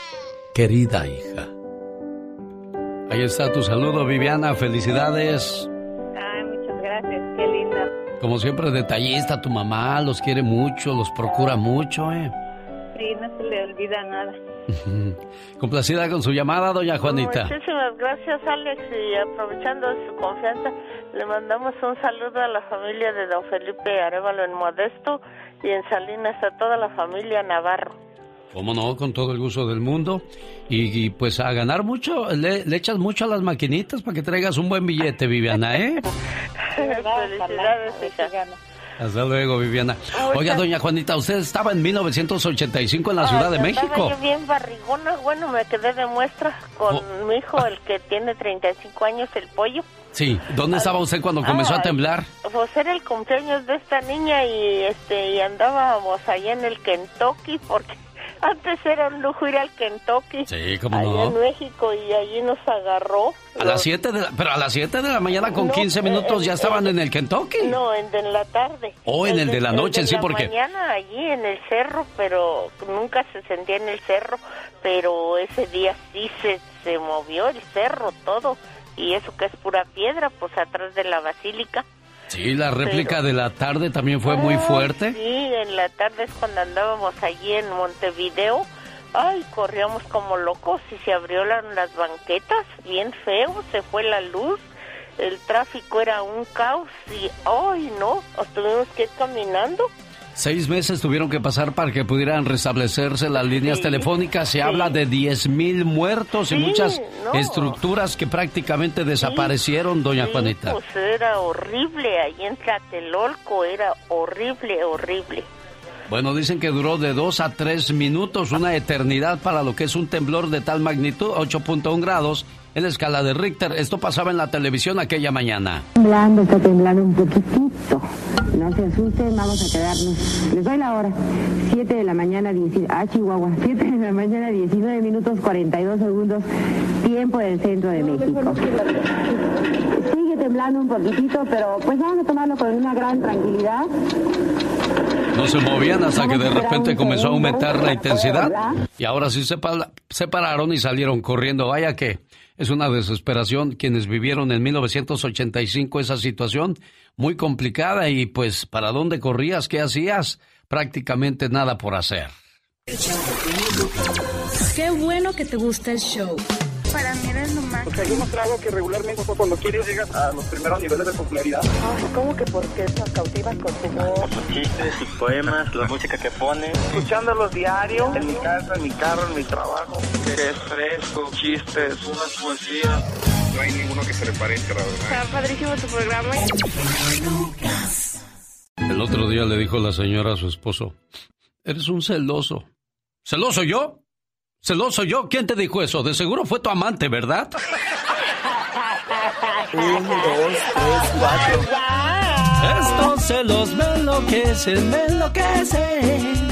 querida hija. Ahí está tu saludo, Viviana. Felicidades. Ay, muchas gracias, qué linda. Como siempre, detallista, tu mamá los quiere mucho, los procura mucho, ¿eh? Sí, no se le olvida nada. Complacida con su llamada, doña Juanita. Muchísimas gracias, Alex, y aprovechando su confianza, le mandamos un saludo a la familia de don Felipe Arevalo en Modesto y en Salinas a toda la familia Navarro. ¿Cómo no? Con todo el gusto del mundo. Y, y, pues a ganar mucho, le, le echas mucho a las maquinitas para que traigas un buen billete, Viviana, ¿eh? Felicidades. Hasta luego, Viviana. Oiga, doña Juanita, usted estaba en 1985 en la Ciudad de México. yo bien barrigona, bueno, me quedé de muestra con Oh. mi hijo, el que tiene 35 años, el pollo. Sí, ¿dónde estaba usted cuando comenzó a Ay, temblar? Pues era el cumpleaños de esta niña y este y andábamos allá en el Kentucky porque antes era un lujo ir al Kentucky. Sí, allá no. en México y allí nos agarró. A las 7 de la, pero a las 7 de la mañana con No, 15 minutos eh, ya eh, estaban en el Kentucky. No, en, en la tarde. Oh, en el de la noche, de sí, la porque- mañana allí en el cerro, pero nunca se sentía en el cerro, pero ese día sí se, se movió el cerro todo, y eso que es pura piedra, pues atrás de la basílica. Sí, la réplica de la tarde también fue muy fuerte. Sí, en la tarde es cuando andábamos allí en Montevideo. Ay, corríamos como locos y se abrieron las banquetas, bien feo, se fue la luz, el tráfico era un caos y, ay, no, nos tuvimos que ir caminando. Seis meses tuvieron que pasar para que pudieran restablecerse las líneas telefónicas. Se habla de 10 mil muertos y muchas estructuras que prácticamente desaparecieron, doña Juanita. Pues era horrible, ahí en Tlatelolco era horrible, horrible. Bueno, dicen que duró de dos a tres minutos, una eternidad para lo que es un temblor de tal magnitud, 8.1 grados, en la escala de Richter. Esto pasaba en la televisión aquella mañana. Temblando, está temblando un poquitito. No se asusten, vamos a quedarnos. Les doy la hora. 7 de la mañana, 19, ah, Chihuahua. 7 de la mañana, 19 minutos 42 segundos, tiempo del centro de México. Sigue temblando un poquitito, pero pues vamos a tomarlo con una gran tranquilidad. No se movían hasta que de repente comenzó a aumentar la intensidad y ahora sí se, se pararon y salieron corriendo. Vaya que es una desesperación quienes vivieron en 1985 esa situación muy complicada y pues ¿para dónde corrías? ¿Qué hacías? Prácticamente nada por hacer. Qué bueno que te gusta el show para mí eres lo más. Porque hay un trago que regularmente cuando quieres llegas a los primeros niveles de popularidad. Ay, ¿cómo que porque nos cautivas con tu voz? Por sus chistes, sus poemas, la música que pone. Escuchándolos diario, en mi casa, en mi carro, en mi trabajo. Que es fresco, chistes, unas poesías. No hay ninguno que se le parezca, la verdad. Está padrísimo tu programa. El otro día le dijo la señora a su esposo, eres un celoso. ¿Celoso yo? ¿Celoso yo? ¿Quién te dijo eso? De seguro fue tu amante, ¿verdad? Un, dos, tres, cuatro. Estos celos me enloquecen, me enloquecen.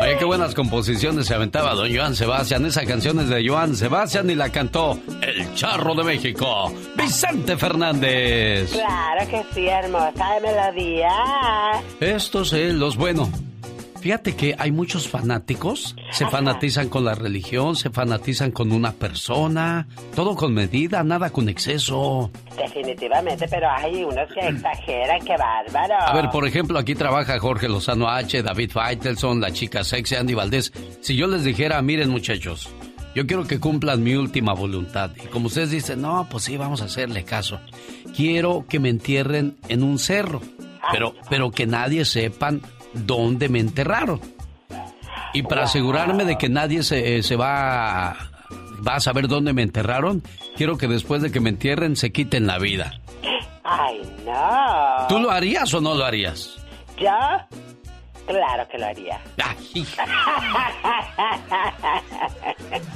Oye, qué buenas composiciones se aventaba don Joan Sebastián. Esa canción es de Joan Sebastián y la cantó El Charro de México, Vicente Fernández. Claro que sí, hermosa de melodía. Estos celos, bueno, Fíjate que hay muchos fanáticos, se fanatizan con la religión, se fanatizan con una persona, todo con medida, nada con exceso. Definitivamente, pero hay unos que exageran, qué bárbaro. A ver, por ejemplo, aquí trabaja Jorge Lozano H, David Faitelson, la chica sexy Andy Valdés. Si yo les dijera, miren muchachos, yo quiero que cumplan mi última voluntad. Y como ustedes dicen, no, pues sí, vamos a hacerle caso. Quiero que me entierren en un cerro, pero, pero que nadie sepan dónde me enterraron. Y para asegurarme de que nadie se, eh, se va, a, va a saber dónde me enterraron, quiero que después de que me entierren se quiten la vida. Ay, no. ¿Tú lo harías o no lo harías? ¿Yo? Claro que lo haría.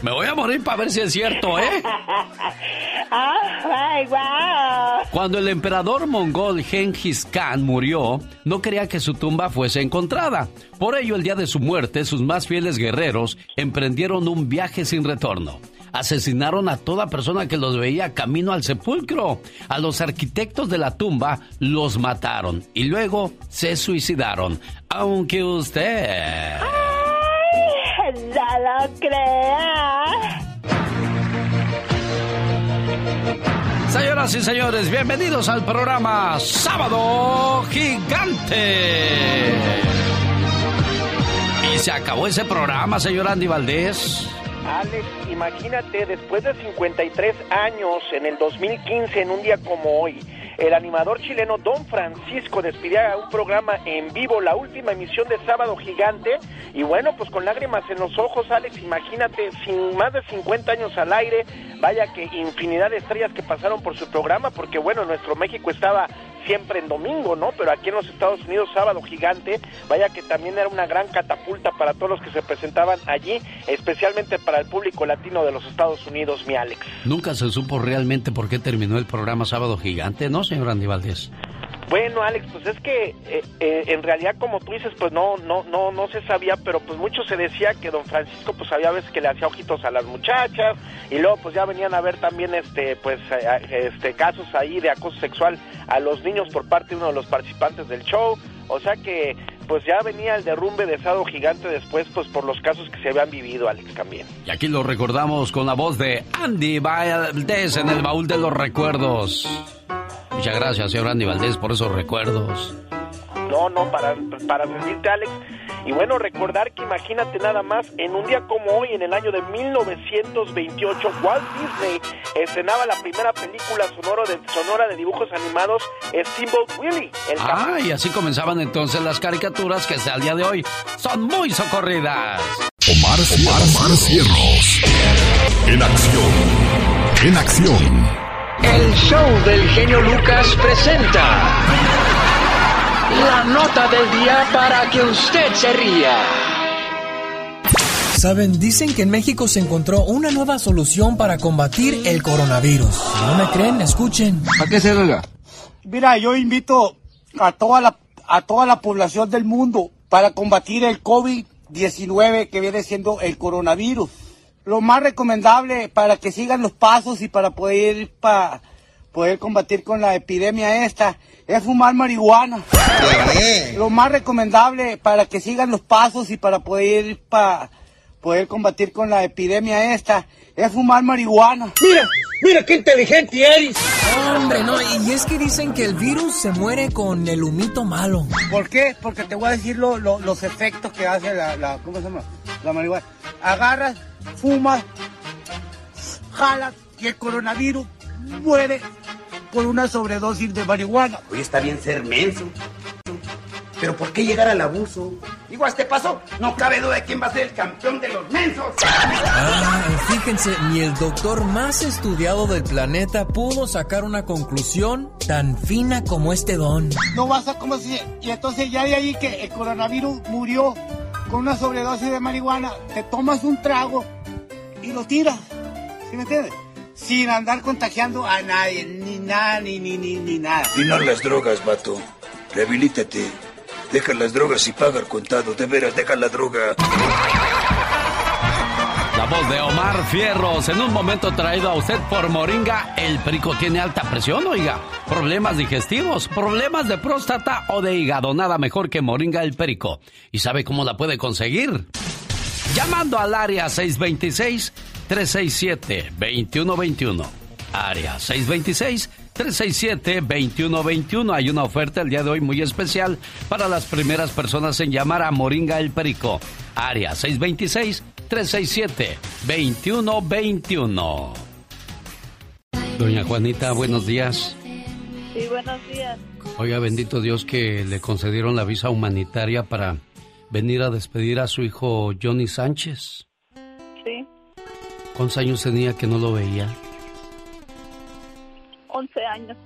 Me voy a morir para ver si es cierto, ¿eh? Ay, wow. Cuando el emperador mongol Genghis Khan murió, no quería que su tumba fuese encontrada. Por ello, el día de su muerte, sus más fieles guerreros emprendieron un viaje sin retorno asesinaron a toda persona que los veía camino al sepulcro. A los arquitectos de la tumba los mataron y luego se suicidaron. Aunque usted... ¡Ay! ¡Ya lo crea! Señoras y señores, bienvenidos al programa Sábado Gigante. Y se acabó ese programa, señor Andy Valdés. Alex, imagínate, después de 53 años, en el 2015, en un día como hoy, el animador chileno Don Francisco despidía un programa en vivo, la última emisión de Sábado Gigante, y bueno, pues con lágrimas en los ojos, Alex, imagínate, sin más de 50 años al aire, vaya que infinidad de estrellas que pasaron por su programa, porque bueno, nuestro México estaba siempre en domingo, ¿no? Pero aquí en los Estados Unidos, sábado gigante, vaya que también era una gran catapulta para todos los que se presentaban allí, especialmente para el público latino de los Estados Unidos, mi Alex. Nunca se supo realmente por qué terminó el programa Sábado Gigante, ¿no, señor Andy Valdés? Bueno, Alex, pues es que eh, eh, en realidad, como tú dices, pues no, no, no, no se sabía, pero pues mucho se decía que don Francisco, pues había veces que le hacía ojitos a las muchachas y luego pues ya venían a ver también, este, pues, este, casos ahí de acoso sexual a los niños por parte de uno de los participantes del show. O sea que pues ya venía el derrumbe de Estado Gigante después, pues por los casos que se habían vivido, Alex, también. Y aquí lo recordamos con la voz de Andy Valdés en el baúl de los recuerdos. Muchas gracias, señor Andy Valdés, por esos recuerdos. No, no, para, para servirte, Alex. Y bueno, recordar que imagínate nada más, en un día como hoy, en el año de 1928, Walt Disney estrenaba la primera película sonora de, sonora de dibujos animados, Steamboat Willie. El ah, y así comenzaban entonces las caricaturas que hasta el día de hoy son muy socorridas. Omar, Omar Cierros. En acción. En acción. El show del genio Lucas presenta la nota del día para que usted se ría. Saben, dicen que en México se encontró una nueva solución para combatir el coronavirus. Si no me creen, escuchen. ¿A qué se haga? Mira, yo invito a toda la, a toda la población del mundo para combatir el COVID-19 que viene siendo el coronavirus. Lo más recomendable para que sigan los pasos y para poder, para poder combatir con la epidemia esta es fumar marihuana. Lo más recomendable para que sigan los pasos y para poder, para poder combatir con la epidemia esta es fumar marihuana. Mira, mira qué inteligente eres. Hombre, no, y es que dicen que el virus se muere con el humito malo. ¿Por qué? Porque te voy a decir los efectos que hace la, la, ¿cómo se llama? La marihuana. Agarras, fumas, jalas y el coronavirus muere por una sobredosis de marihuana. Hoy está bien ser menso. Pero ¿por qué llegar al abuso? Igual este paso, no cabe duda de quién va a ser el campeón de los mensos. Ah, fíjense, ni el doctor más estudiado del planeta pudo sacar una conclusión tan fina como este don. No vas a como si... Y entonces ya de ahí que el coronavirus murió con una sobredosis de marihuana, te tomas un trago y lo tiras. ¿Sí me entiendes? sin andar contagiando a nadie, ni nada, ni, ni, ni, ni nada. Y no las drogas, vato. Rehabilítate. Deja las drogas y paga el contado. De veras, deja la droga. La voz de Omar Fierros, en un momento traído a usted por Moringa, el perico tiene alta presión, oiga. Problemas digestivos, problemas de próstata o de hígado, nada mejor que Moringa el perico. ¿Y sabe cómo la puede conseguir? Llamando al área 626 367-2121. Área 626-367-2121. Hay una oferta el día de hoy muy especial para las primeras personas en llamar a Moringa el Perico. Área 626-367-2121. Doña Juanita, buenos días. Sí, buenos días. Oiga, bendito Dios que le concedieron la visa humanitaria para venir a despedir a su hijo Johnny Sánchez. Sí. ¿Cuántos años tenía que no lo veía? 11 años.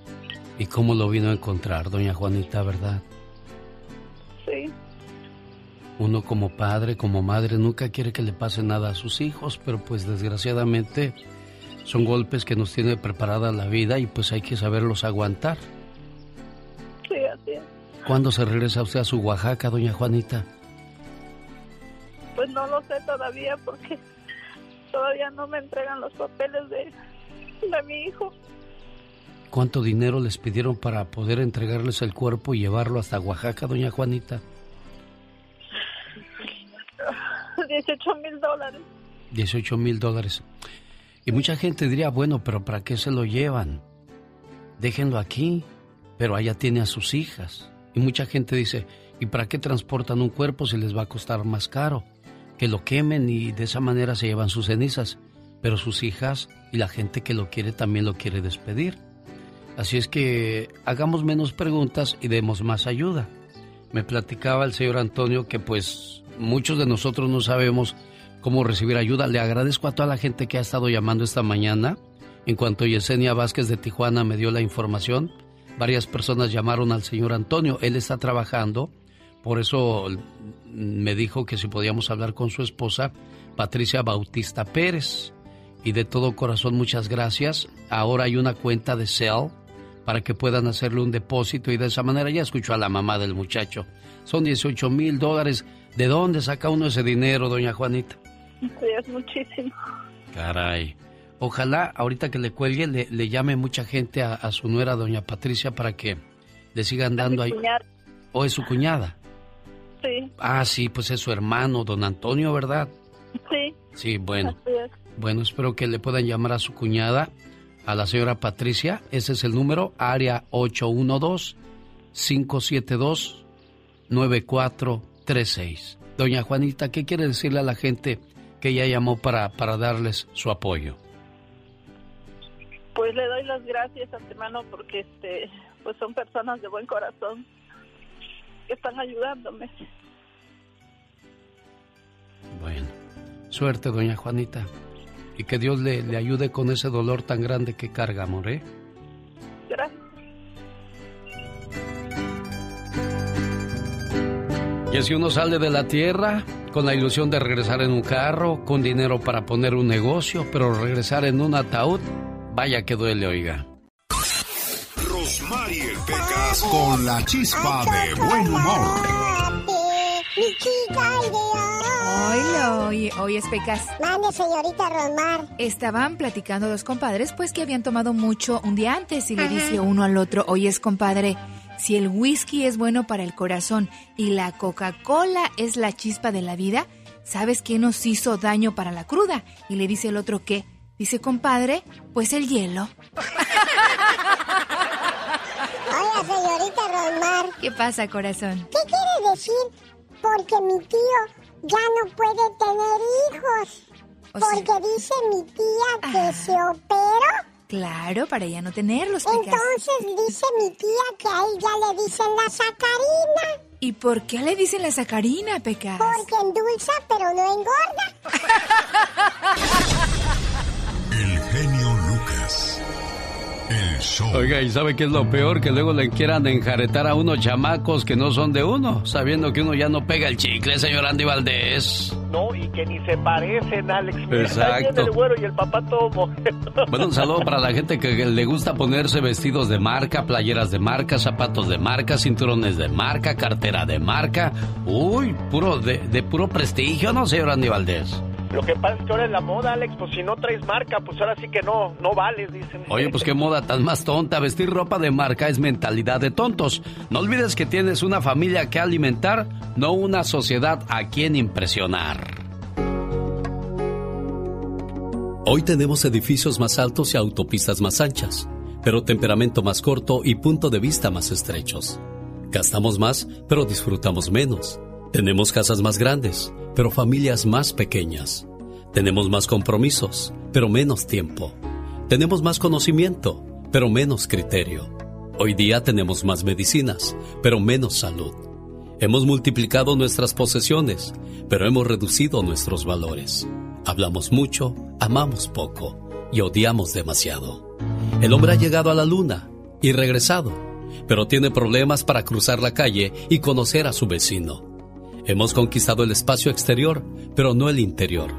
¿Y cómo lo vino a encontrar, doña Juanita, verdad? Sí. Uno como padre, como madre, nunca quiere que le pase nada a sus hijos, pero pues desgraciadamente son golpes que nos tiene preparada la vida y pues hay que saberlos aguantar. Sí, así es. ¿Cuándo se regresa usted a su Oaxaca, doña Juanita? Pues no lo sé todavía porque todavía no me entregan los papeles de, de mi hijo. ¿Cuánto dinero les pidieron para poder entregarles el cuerpo y llevarlo hasta Oaxaca, doña Juanita? 18 mil dólares. 18 mil dólares. Y mucha gente diría, bueno, pero ¿para qué se lo llevan? Déjenlo aquí, pero allá tiene a sus hijas. Y mucha gente dice, ¿y para qué transportan un cuerpo si les va a costar más caro? que lo quemen y de esa manera se llevan sus cenizas, pero sus hijas y la gente que lo quiere también lo quiere despedir. Así es que hagamos menos preguntas y demos más ayuda. Me platicaba el señor Antonio que pues muchos de nosotros no sabemos cómo recibir ayuda. Le agradezco a toda la gente que ha estado llamando esta mañana. En cuanto Yesenia Vázquez de Tijuana me dio la información, varias personas llamaron al señor Antonio. Él está trabajando por eso me dijo que si podíamos hablar con su esposa, Patricia Bautista Pérez. Y de todo corazón, muchas gracias. Ahora hay una cuenta de Cell para que puedan hacerle un depósito y de esa manera ya escuchó a la mamá del muchacho. Son 18 mil dólares. ¿De dónde saca uno ese dinero, doña Juanita? Es muchísimo. Caray. Ojalá ahorita que le cuelgue le, llame mucha gente a, su nuera, doña Patricia, para que le sigan dando ahí. ¿O es su cuñada? Sí. Ah, sí, pues es su hermano, don Antonio, ¿verdad? Sí. Sí, bueno. Bueno, espero que le puedan llamar a su cuñada, a la señora Patricia. Ese es el número, área 812-572-9436. Doña Juanita, ¿qué quiere decirle a la gente que ya llamó para, para darles su apoyo? Pues le doy las gracias antemano porque este pues son personas de buen corazón que están ayudándome. Bueno, suerte, doña Juanita. Y que Dios le, le ayude con ese dolor tan grande que carga, amor, ¿eh? Gracias. Y así uno sale de la tierra con la ilusión de regresar en un carro, con dinero para poner un negocio, pero regresar en un ataúd, vaya que duele, oiga. Rosmarie Pecas con la chispa de buen humor. Mi chica Hoy, hoy es Pecas. Mande, señorita Rosmar. Estaban platicando los compadres, pues que habían tomado mucho un día antes y le dice uno al otro, oye es compadre, si el whisky es bueno para el corazón y la Coca-Cola es la chispa de la vida, ¿sabes qué nos hizo daño para la cruda? Y le dice el otro, ¿qué? Dice, compadre, pues el hielo. Oiga, señorita Rosmar. ¿Qué pasa, corazón? ¿Qué quiere decir? Porque mi tío ya no puede tener hijos. O sea- Porque dice mi tía que se operó. Claro, para ya no tenerlos. Entonces dice mi tía que a él ya le dicen la sacarina. ¿Y por qué le dicen la sacarina, Pecas? Porque endulza pero no engorda. Oiga, ¿y sabe qué es lo peor? Que luego le quieran enjaretar a unos chamacos que no son de uno, sabiendo que uno ya no pega el chicle, señor Andy Valdés. No, y que ni se parecen, Alex. Exacto. ahí viene el güero y el papá todo mojado. Bueno, un saludo para la gente que le gusta ponerse vestidos de marca, playeras de marca, zapatos de marca, cinturones de marca, cartera de marca. Uy, puro de, de puro prestigio, ¿no, señor Andy Valdés? Lo que pasa es que ahora es la moda, Alex, pues si no traes marca, pues ahora sí que no, no vales, dicen. Oye, pues qué moda tan más tonta. Vestir ropa de marca es mentalidad de tontos. No olvides que tienes una familia que alimentar, no una sociedad a quien impresionar. Hoy tenemos edificios más altos y autopistas más anchas, pero temperamento más corto y punto de vista más estrechos. Gastamos más, pero disfrutamos menos. Tenemos casas más grandes, pero familias más pequeñas. Tenemos más compromisos, pero menos tiempo. Tenemos más conocimiento, pero menos criterio. Hoy día tenemos más medicinas, pero menos salud. Hemos multiplicado nuestras posesiones, pero hemos reducido nuestros valores. Hablamos mucho, amamos poco y odiamos demasiado. El hombre ha llegado a la luna y regresado, pero tiene problemas para cruzar la calle y conocer a su vecino. Hemos conquistado el espacio exterior, pero no el interior.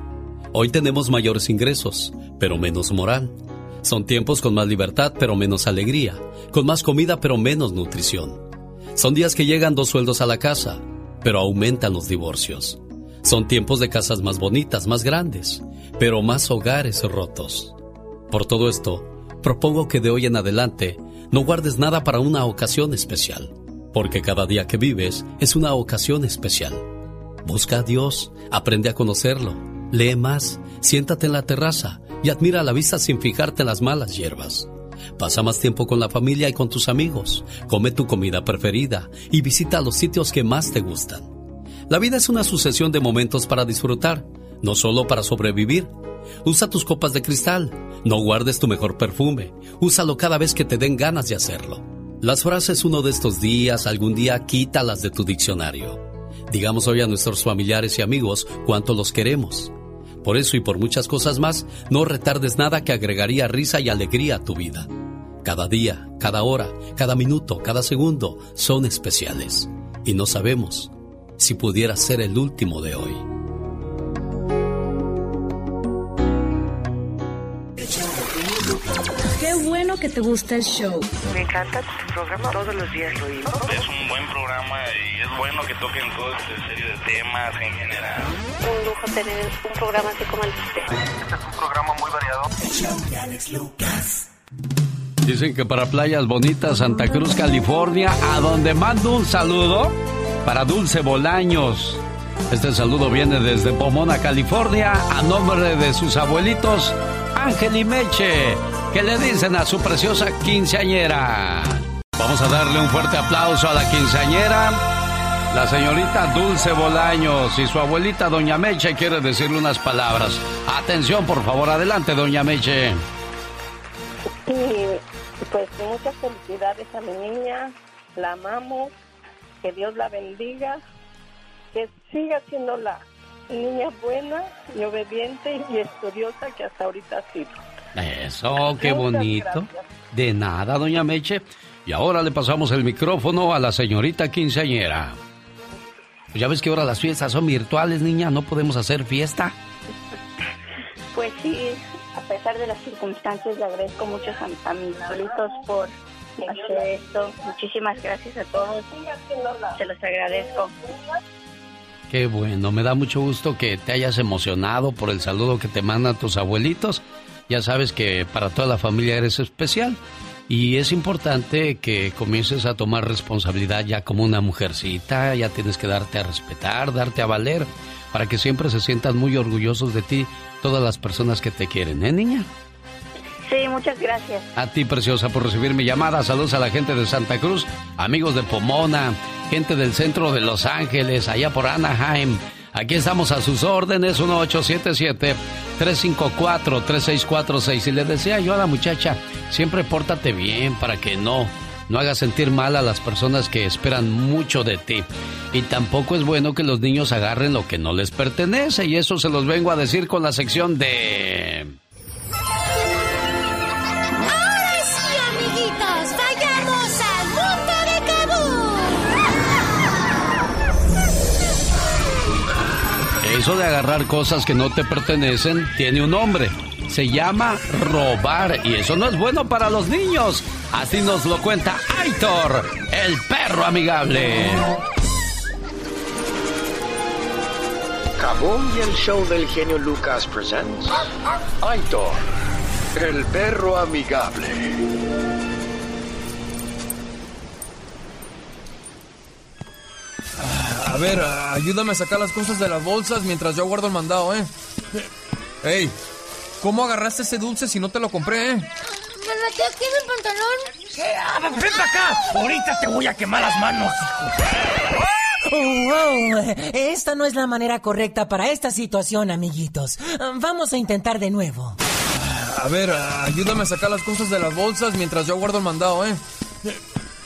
Hoy tenemos mayores ingresos, pero menos moral. Son tiempos con más libertad, pero menos alegría, con más comida, pero menos nutrición. Son días que llegan dos sueldos a la casa, pero aumentan los divorcios. Son tiempos de casas más bonitas, más grandes, pero más hogares rotos. Por todo esto, propongo que de hoy en adelante no guardes nada para una ocasión especial, porque cada día que vives es una ocasión especial. Busca a Dios, aprende a conocerlo, lee más, siéntate en la terraza y admira la vista sin fijarte en las malas hierbas. Pasa más tiempo con la familia y con tus amigos, come tu comida preferida y visita los sitios que más te gustan. La vida es una sucesión de momentos para disfrutar, no solo para sobrevivir. Usa tus copas de cristal, no guardes tu mejor perfume, úsalo cada vez que te den ganas de hacerlo. Las frases uno de estos días, algún día quítalas de tu diccionario. Digamos hoy a nuestros familiares y amigos cuánto los queremos. Por eso y por muchas cosas más, no retardes nada que agregaría risa y alegría a tu vida. Cada día, cada hora, cada minuto, cada segundo son especiales. Y no sabemos si pudiera ser el último de hoy. Bueno que te gusta el show. Me encanta tu programa, todos los días lo oigo. Es un buen programa y es bueno que toquen toda esta serie de temas en general. Un lujo tener un programa así como el de usted. Este es un programa muy variado. Dicen que para playas bonitas, Santa Cruz, California, a donde mando un saludo, para Dulce Bolaños. Este saludo viene desde Pomona, California, a nombre de sus abuelitos Ángel y Meche, que le dicen a su preciosa quinceañera. Vamos a darle un fuerte aplauso a la quinceañera. La señorita Dulce Bolaños y su abuelita Doña Meche quiere decirle unas palabras. Atención, por favor, adelante, Doña Meche. Y pues muchas felicidades a mi niña, la amamos, que Dios la bendiga, que siga siendo la niña buena y obediente y estudiosa que hasta ahorita ha sido. Eso, qué bonito. De nada, doña Meche. Y ahora le pasamos el micrófono a la señorita quinceañera. ya ves que ahora las fiestas son virtuales, niña, no podemos hacer fiesta. Pues sí, a pesar de las circunstancias, le agradezco mucho a, mis abuelitos por hacer esto. Muchísimas gracias a todos. Se los agradezco. Qué bueno, me da mucho gusto que te hayas emocionado por el saludo que te mandan tus abuelitos. Ya sabes que para toda la familia eres especial y es importante que comiences a tomar responsabilidad ya como una mujercita, ya tienes que darte a respetar, darte a valer, para que siempre se sientan muy orgullosos de ti todas las personas que te quieren, ¿eh, niña? Sí, muchas gracias. A ti, preciosa, por recibir mi llamada. Saludos a la gente de Santa Cruz, amigos de Pomona, gente del centro de Los Ángeles, allá por Anaheim. Aquí estamos a sus órdenes, 1877-354-3646. Y le decía yo a la muchacha, siempre pórtate bien para que no, no hagas sentir mal a las personas que esperan mucho de ti. Y tampoco es bueno que los niños agarren lo que no les pertenece. Y eso se los vengo a decir con la sección de... Eso de agarrar cosas que no te pertenecen tiene un nombre. Se llama robar y eso no es bueno para los niños. Así nos lo cuenta Aitor, el perro amigable. Cabo y el show del genio Lucas presents Aitor, el perro amigable. Ver, ayúdame a sacar las cosas de las bolsas mientras yo guardo el mandado, ¿eh? Ey, ¿cómo agarraste ese dulce si no te lo compré, eh? Me metí aquí en el pantalón. ¿Qué? Ah, ¡Ven para acá! Ahorita te voy a quemar las manos, hijo. wow, esta no es la manera correcta para esta situación, amiguitos. Vamos a intentar de nuevo. A ver, ayúdame a sacar las cosas de las bolsas mientras yo guardo el mandado, ¿eh?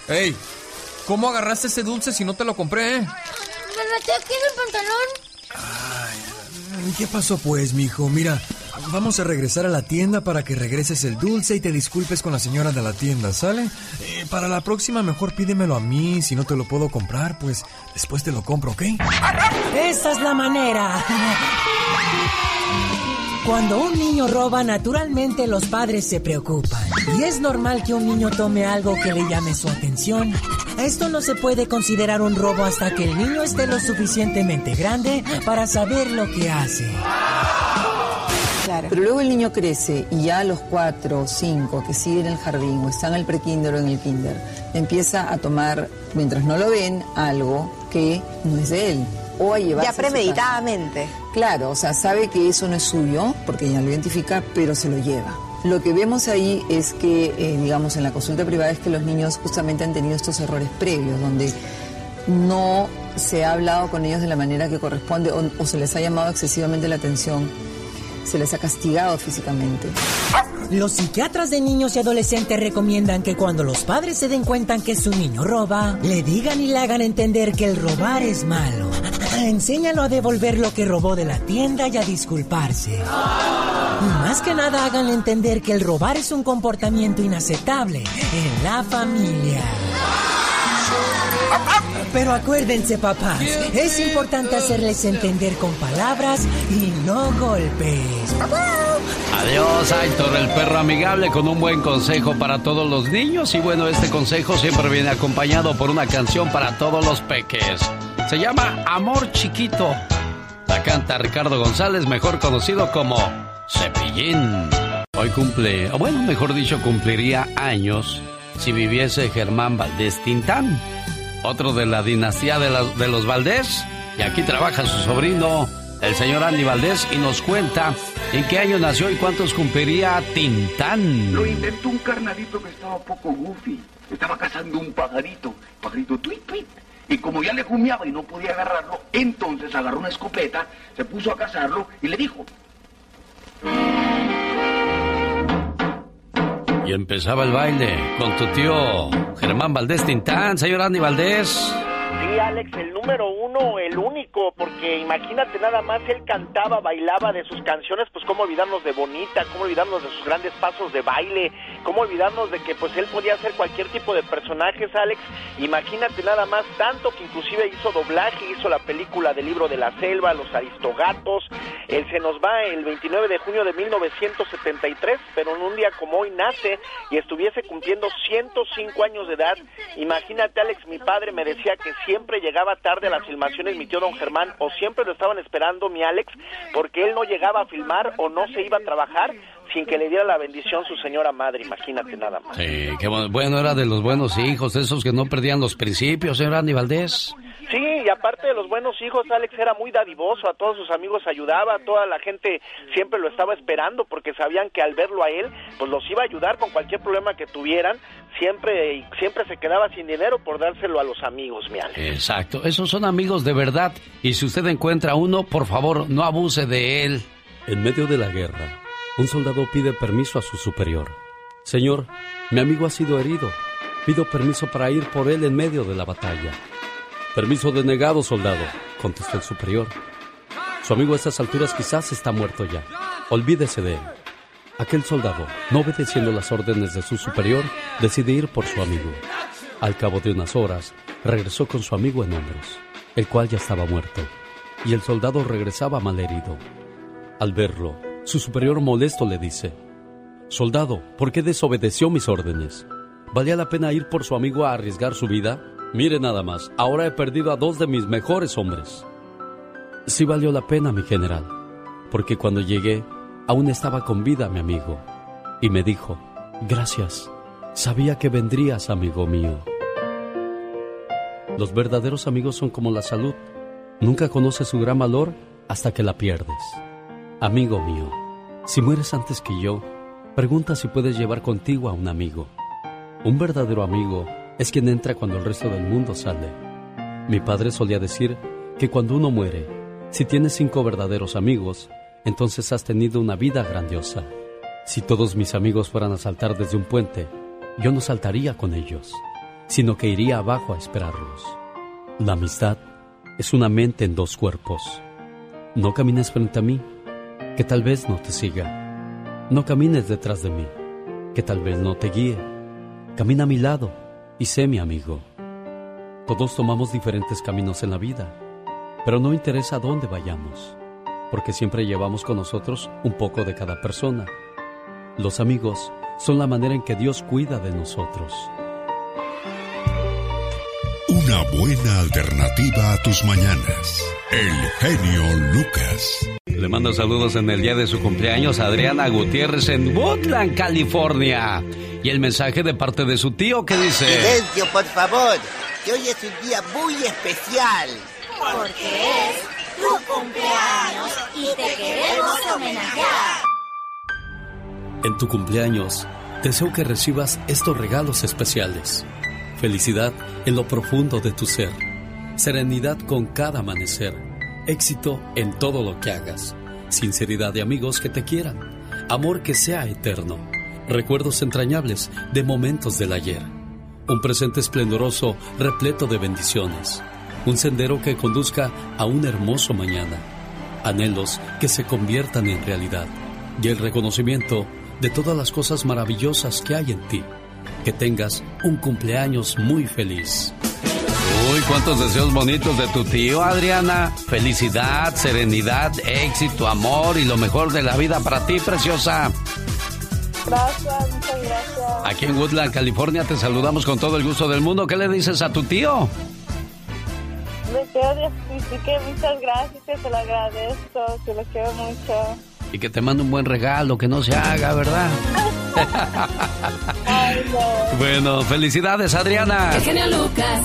Ey, ¿cómo agarraste ese dulce si no te lo compré, eh? En el pantalón. Ay, ¿qué pasó pues, mijo? Mira, vamos a regresar a la tienda para que regreses el dulce y te disculpes con la señora de la tienda, ¿sale? Eh, para la próxima mejor pídemelo a mí, si no te lo puedo comprar, pues después te lo compro, ¿ok? Esa es la manera. Cuando un niño roba, naturalmente los padres se preocupan. Y es normal que un niño tome algo que le llame su atención. Esto no se puede considerar un robo hasta que el niño esté lo suficientemente grande para saber lo que hace. Pero luego el niño crece y ya a los cuatro o cinco que sigue en el jardín o está en el prekinder o en el kinder, empieza a tomar, mientras no lo ven, algo que no es de él o a llevarse. Ya premeditadamente. Claro, o sea, sabe que eso no es suyo, porque ya lo identifica, pero se lo lleva. Lo que vemos ahí es que, eh, digamos, en la consulta privada es que los niños justamente han tenido estos errores previos, donde no se ha hablado con ellos de la manera que corresponde o se les ha llamado excesivamente la atención, se les ha castigado físicamente. Los psiquiatras de niños y adolescentes recomiendan que cuando los padres se den cuenta que su niño roba, le digan y le hagan entender que el robar es malo. Enséñalo a devolver lo que robó de la tienda y a disculparse. Y más que nada háganle entender que el robar es un comportamiento inaceptable en la familia. Pero acuérdense, papás, es importante hacerles entender con palabras y no golpes. Adiós, Aitor, el perro amigable, con un buen consejo para todos los niños. Y bueno, este consejo siempre viene acompañado por una canción para todos los peques. Se llama Amor Chiquito. La canta Ricardo González, mejor conocido como Cepillín. Hoy cumple, o bueno, mejor dicho, cumpliría años si viviese Germán Valdés Tintán otro de la dinastía de, los Valdés. Y aquí trabaja su sobrino, el señor Andy Valdés, y nos cuenta en qué año nació y cuántos cumpliría Tintán. Lo inventó un carnalito que estaba poco goofy. Estaba cazando un pajarito, pajarito tweet tweet. Y como ya le humeaba y no podía agarrarlo, entonces agarró una escopeta, se puso a cazarlo y le dijo, y empezaba el baile con tu tío Germán Valdés Tintán, señor Andy Valdés. Sí, Alex, el número uno, el único, porque imagínate nada más, él cantaba, bailaba de sus canciones, pues cómo olvidarnos de Bonita, cómo olvidarnos de sus grandes pasos de baile, cómo olvidarnos de que pues él podía hacer cualquier tipo de personajes, Alex. Imagínate nada más, tanto que inclusive hizo doblaje, hizo la película del libro de la selva, Los Aristogatos. Él se nos va el 29 de junio de 1973, pero en un día como hoy nace y estuviese cumpliendo 105 años de edad. Imagínate, Alex, mi padre me decía que siempre llegaba tarde a las filmaciones mi tío don Germán o siempre lo estaban esperando mi Alex porque él no llegaba a filmar o no se iba a trabajar sin que le diera la bendición su señora madre, imagínate nada más. Sí, qué bueno, era de los buenos hijos, esos que no perdían los principios, señor Andy Valdés. Sí, y aparte de los buenos hijos, Alex era muy dadivoso, a todos sus amigos ayudaba, toda la gente siempre lo estaba esperando porque sabían que al verlo a él, pues los iba a ayudar con cualquier problema que tuvieran, siempre y siempre se quedaba sin dinero por dárselo a los amigos, mi Alex. Exacto, esos son amigos de verdad y si usted encuentra uno, por favor, no abuse de él. En medio de la guerra, un soldado pide permiso a su superior. Señor, mi amigo ha sido herido. Pido permiso para ir por él en medio de la batalla. Permiso denegado, soldado, contestó el superior. Su amigo a estas alturas quizás está muerto ya. Olvídese de él. Aquel soldado, no obedeciendo las órdenes de su superior, decide ir por su amigo. Al cabo de unas horas, regresó con su amigo en hombros, el cual ya estaba muerto, y el soldado regresaba malherido. Al verlo, su superior molesto le dice, Soldado, ¿por qué desobedeció mis órdenes? ¿Valía la pena ir por su amigo a arriesgar su vida? Mire nada más, ahora he perdido a dos de mis mejores hombres. Sí valió la pena, mi general, porque cuando llegué aún estaba con vida mi amigo, y me dijo, gracias, sabía que vendrías, amigo mío. Los verdaderos amigos son como la salud, nunca conoces su gran valor hasta que la pierdes. Amigo mío, si mueres antes que yo, pregunta si puedes llevar contigo a un amigo. Un verdadero amigo es quien entra cuando el resto del mundo sale. Mi padre solía decir que cuando uno muere, si tienes cinco verdaderos amigos, entonces has tenido una vida grandiosa. Si todos mis amigos fueran a saltar desde un puente, yo no saltaría con ellos, sino que iría abajo a esperarlos. La amistad es una mente en dos cuerpos. No camines frente a mí, que tal vez no te siga. No camines detrás de mí, que tal vez no te guíe. Camina a mi lado y sé mi amigo. Todos tomamos diferentes caminos en la vida, pero no interesa dónde vayamos, porque siempre llevamos con nosotros un poco de cada persona. Los amigos son la manera en que Dios cuida de nosotros. Una buena alternativa a tus mañanas. El genio Lucas. Le mando saludos en el día de su cumpleaños a Adriana Gutiérrez en Woodland, California. Y el mensaje de parte de su tío que dice... Silencio, por favor, que hoy es un día muy especial. Porque es tu cumpleaños y te queremos homenajear. En tu cumpleaños, deseo que recibas estos regalos especiales. Felicidad en lo profundo de tu ser. Serenidad con cada amanecer. Éxito en todo lo que hagas. Sinceridad de amigos que te quieran. Amor que sea eterno. Recuerdos entrañables de momentos del ayer. Un presente esplendoroso repleto de bendiciones. Un sendero que conduzca a un hermoso mañana. Anhelos que se conviertan en realidad. Y el reconocimiento de todas las cosas maravillosas que hay en ti. Que tengas un cumpleaños muy feliz. Uy, cuántos deseos bonitos de tu tío, Adriana. Felicidad, serenidad, éxito, amor y lo mejor de la vida para ti, preciosa. Gracias, muchas gracias. Aquí en Woodland, California, te saludamos con todo el gusto del mundo. ¿Qué le dices a tu tío? Le quiero decir que muchas gracias, que te lo agradezco, que lo quiero mucho. Y que te mande un buen regalo, que no se haga, ¿verdad? Ay, no. Bueno, felicidades, Adriana. Genio Lucas.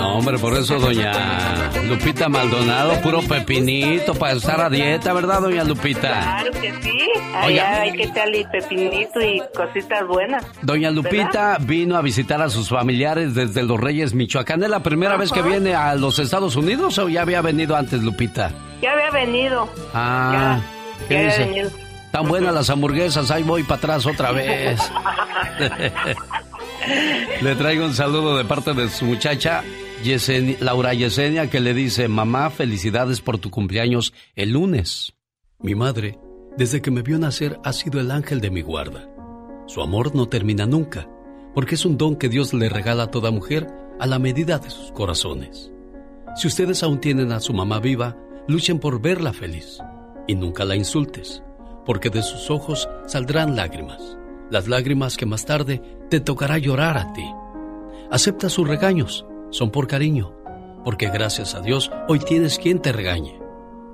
No, hombre, por eso doña Lupita Maldonado, puro pepinito para estar a dieta, ¿verdad, doña Lupita? Claro que sí. Allá hay que echarle pepinito y cositas buenas. Doña Lupita vino a visitar a sus familiares desde Los Reyes, Michoacán. ¿Es la primera vez que viene a los Estados Unidos o ya había venido antes, Lupita? Ya había venido. Ah, ¿qué ya había dice? venido. Tan buenas las hamburguesas, ahí voy para atrás otra vez. le traigo un saludo de parte de su muchacha, Yeseni- Laura Yesenia, que le dice, mamá, felicidades por tu cumpleaños el lunes. Mi madre, desde que me vio nacer, ha sido el ángel de mi guarda. Su amor no termina nunca, porque es un don que Dios le regala a toda mujer a la medida de sus corazones. Si ustedes aún tienen a su mamá viva, luchen por verla feliz y nunca la insultes, porque de sus ojos saldrán lágrimas, las lágrimas que más tarde te tocará llorar a ti. Acepta sus regaños, son por cariño, porque gracias a Dios hoy tienes quien te regañe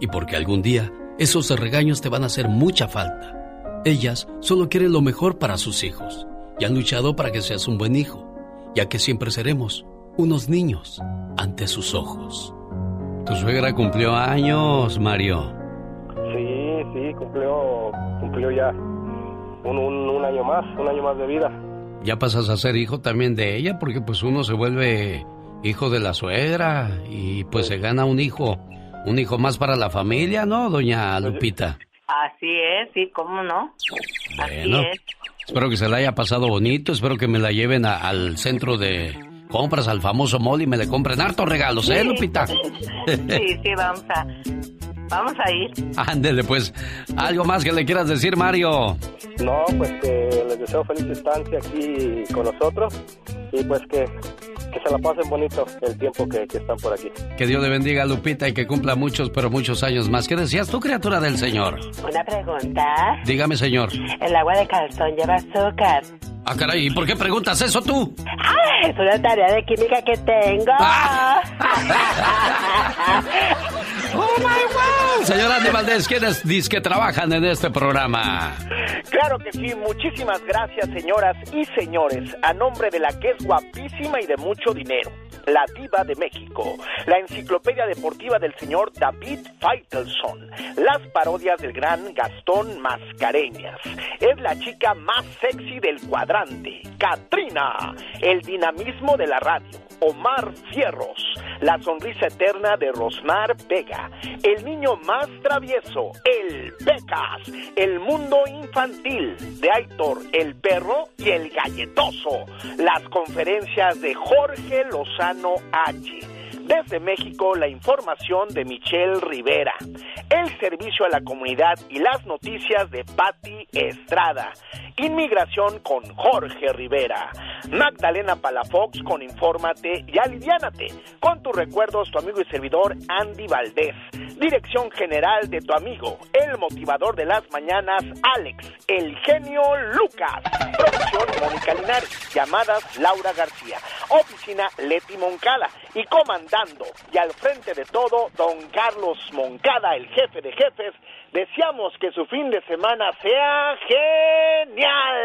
y porque algún día esos regaños te van a hacer mucha falta. Ellas solo quieren lo mejor para sus hijos y han luchado para que seas un buen hijo, ya que siempre seremos unos niños ante sus ojos. Tu suegra cumplió años, Mario. Sí, sí, cumplió, cumplió ya un, un, un año más, un año más de vida. Ya pasas a ser hijo también de ella, porque pues uno se vuelve hijo de la suegra y pues se gana un hijo, un hijo más para la familia, ¿no, doña Lupita? Así es, sí, cómo no. Bueno, Así es. espero que se la haya pasado bonito, espero que me la lleven a- al centro de compras, al famoso mall y me le compren hartos regalos, ¿eh, Lupita? Sí, sí, vamos a, vamos a ir. Ándele, pues, algo más que le quieras decir, Mario. No, pues que les deseo feliz estancia aquí con nosotros y pues que, que se la pasen bonito el tiempo que, que están por aquí. Que Dios le bendiga a Lupita y que cumpla muchos, pero muchos años más. ¿Qué decías tú, criatura del Señor? Una pregunta. Dígame, Señor. El agua de calzón lleva azúcar. Ah, caray, ¿y por qué preguntas eso tú? ¡Ah! Es una tarea de química que tengo. ¡Oh, my wow! Señor Andy Valdés, ¿quiénes dice que trabajan en este programa? Claro que sí, muchísimas gracias señoras y señores, a nombre de la que es guapísima y de mucho dinero, la diva de México, la enciclopedia deportiva del señor David Feitelson, las parodias del gran Gastón Mascareñas, es la chica más sexy del cuadrante, Katrina, el dinamismo de la radio, Omar Fierros, la sonrisa eterna de Rosmar Vega, el niño más travieso, el Becas, el mundo infantil de Aitor, el perro y el galletoso, las conferencias de Jorge Lozano H. Desde México, la información de Michelle Rivera, el servicio a la comunidad y las noticias de Patti Estrada, inmigración con Jorge Rivera, Magdalena Palafox con Infórmate y Aliviánate, con tus recuerdos tu amigo y servidor Andy Valdés, dirección general de tu amigo, el motivador de las mañanas Alex, el genio Lucas, producción Mónica Linares, llamadas Laura García, oficina Leti Moncada. Y y al frente de todo, don Carlos Moncada, el jefe de jefes, deseamos que su fin de semana sea genial.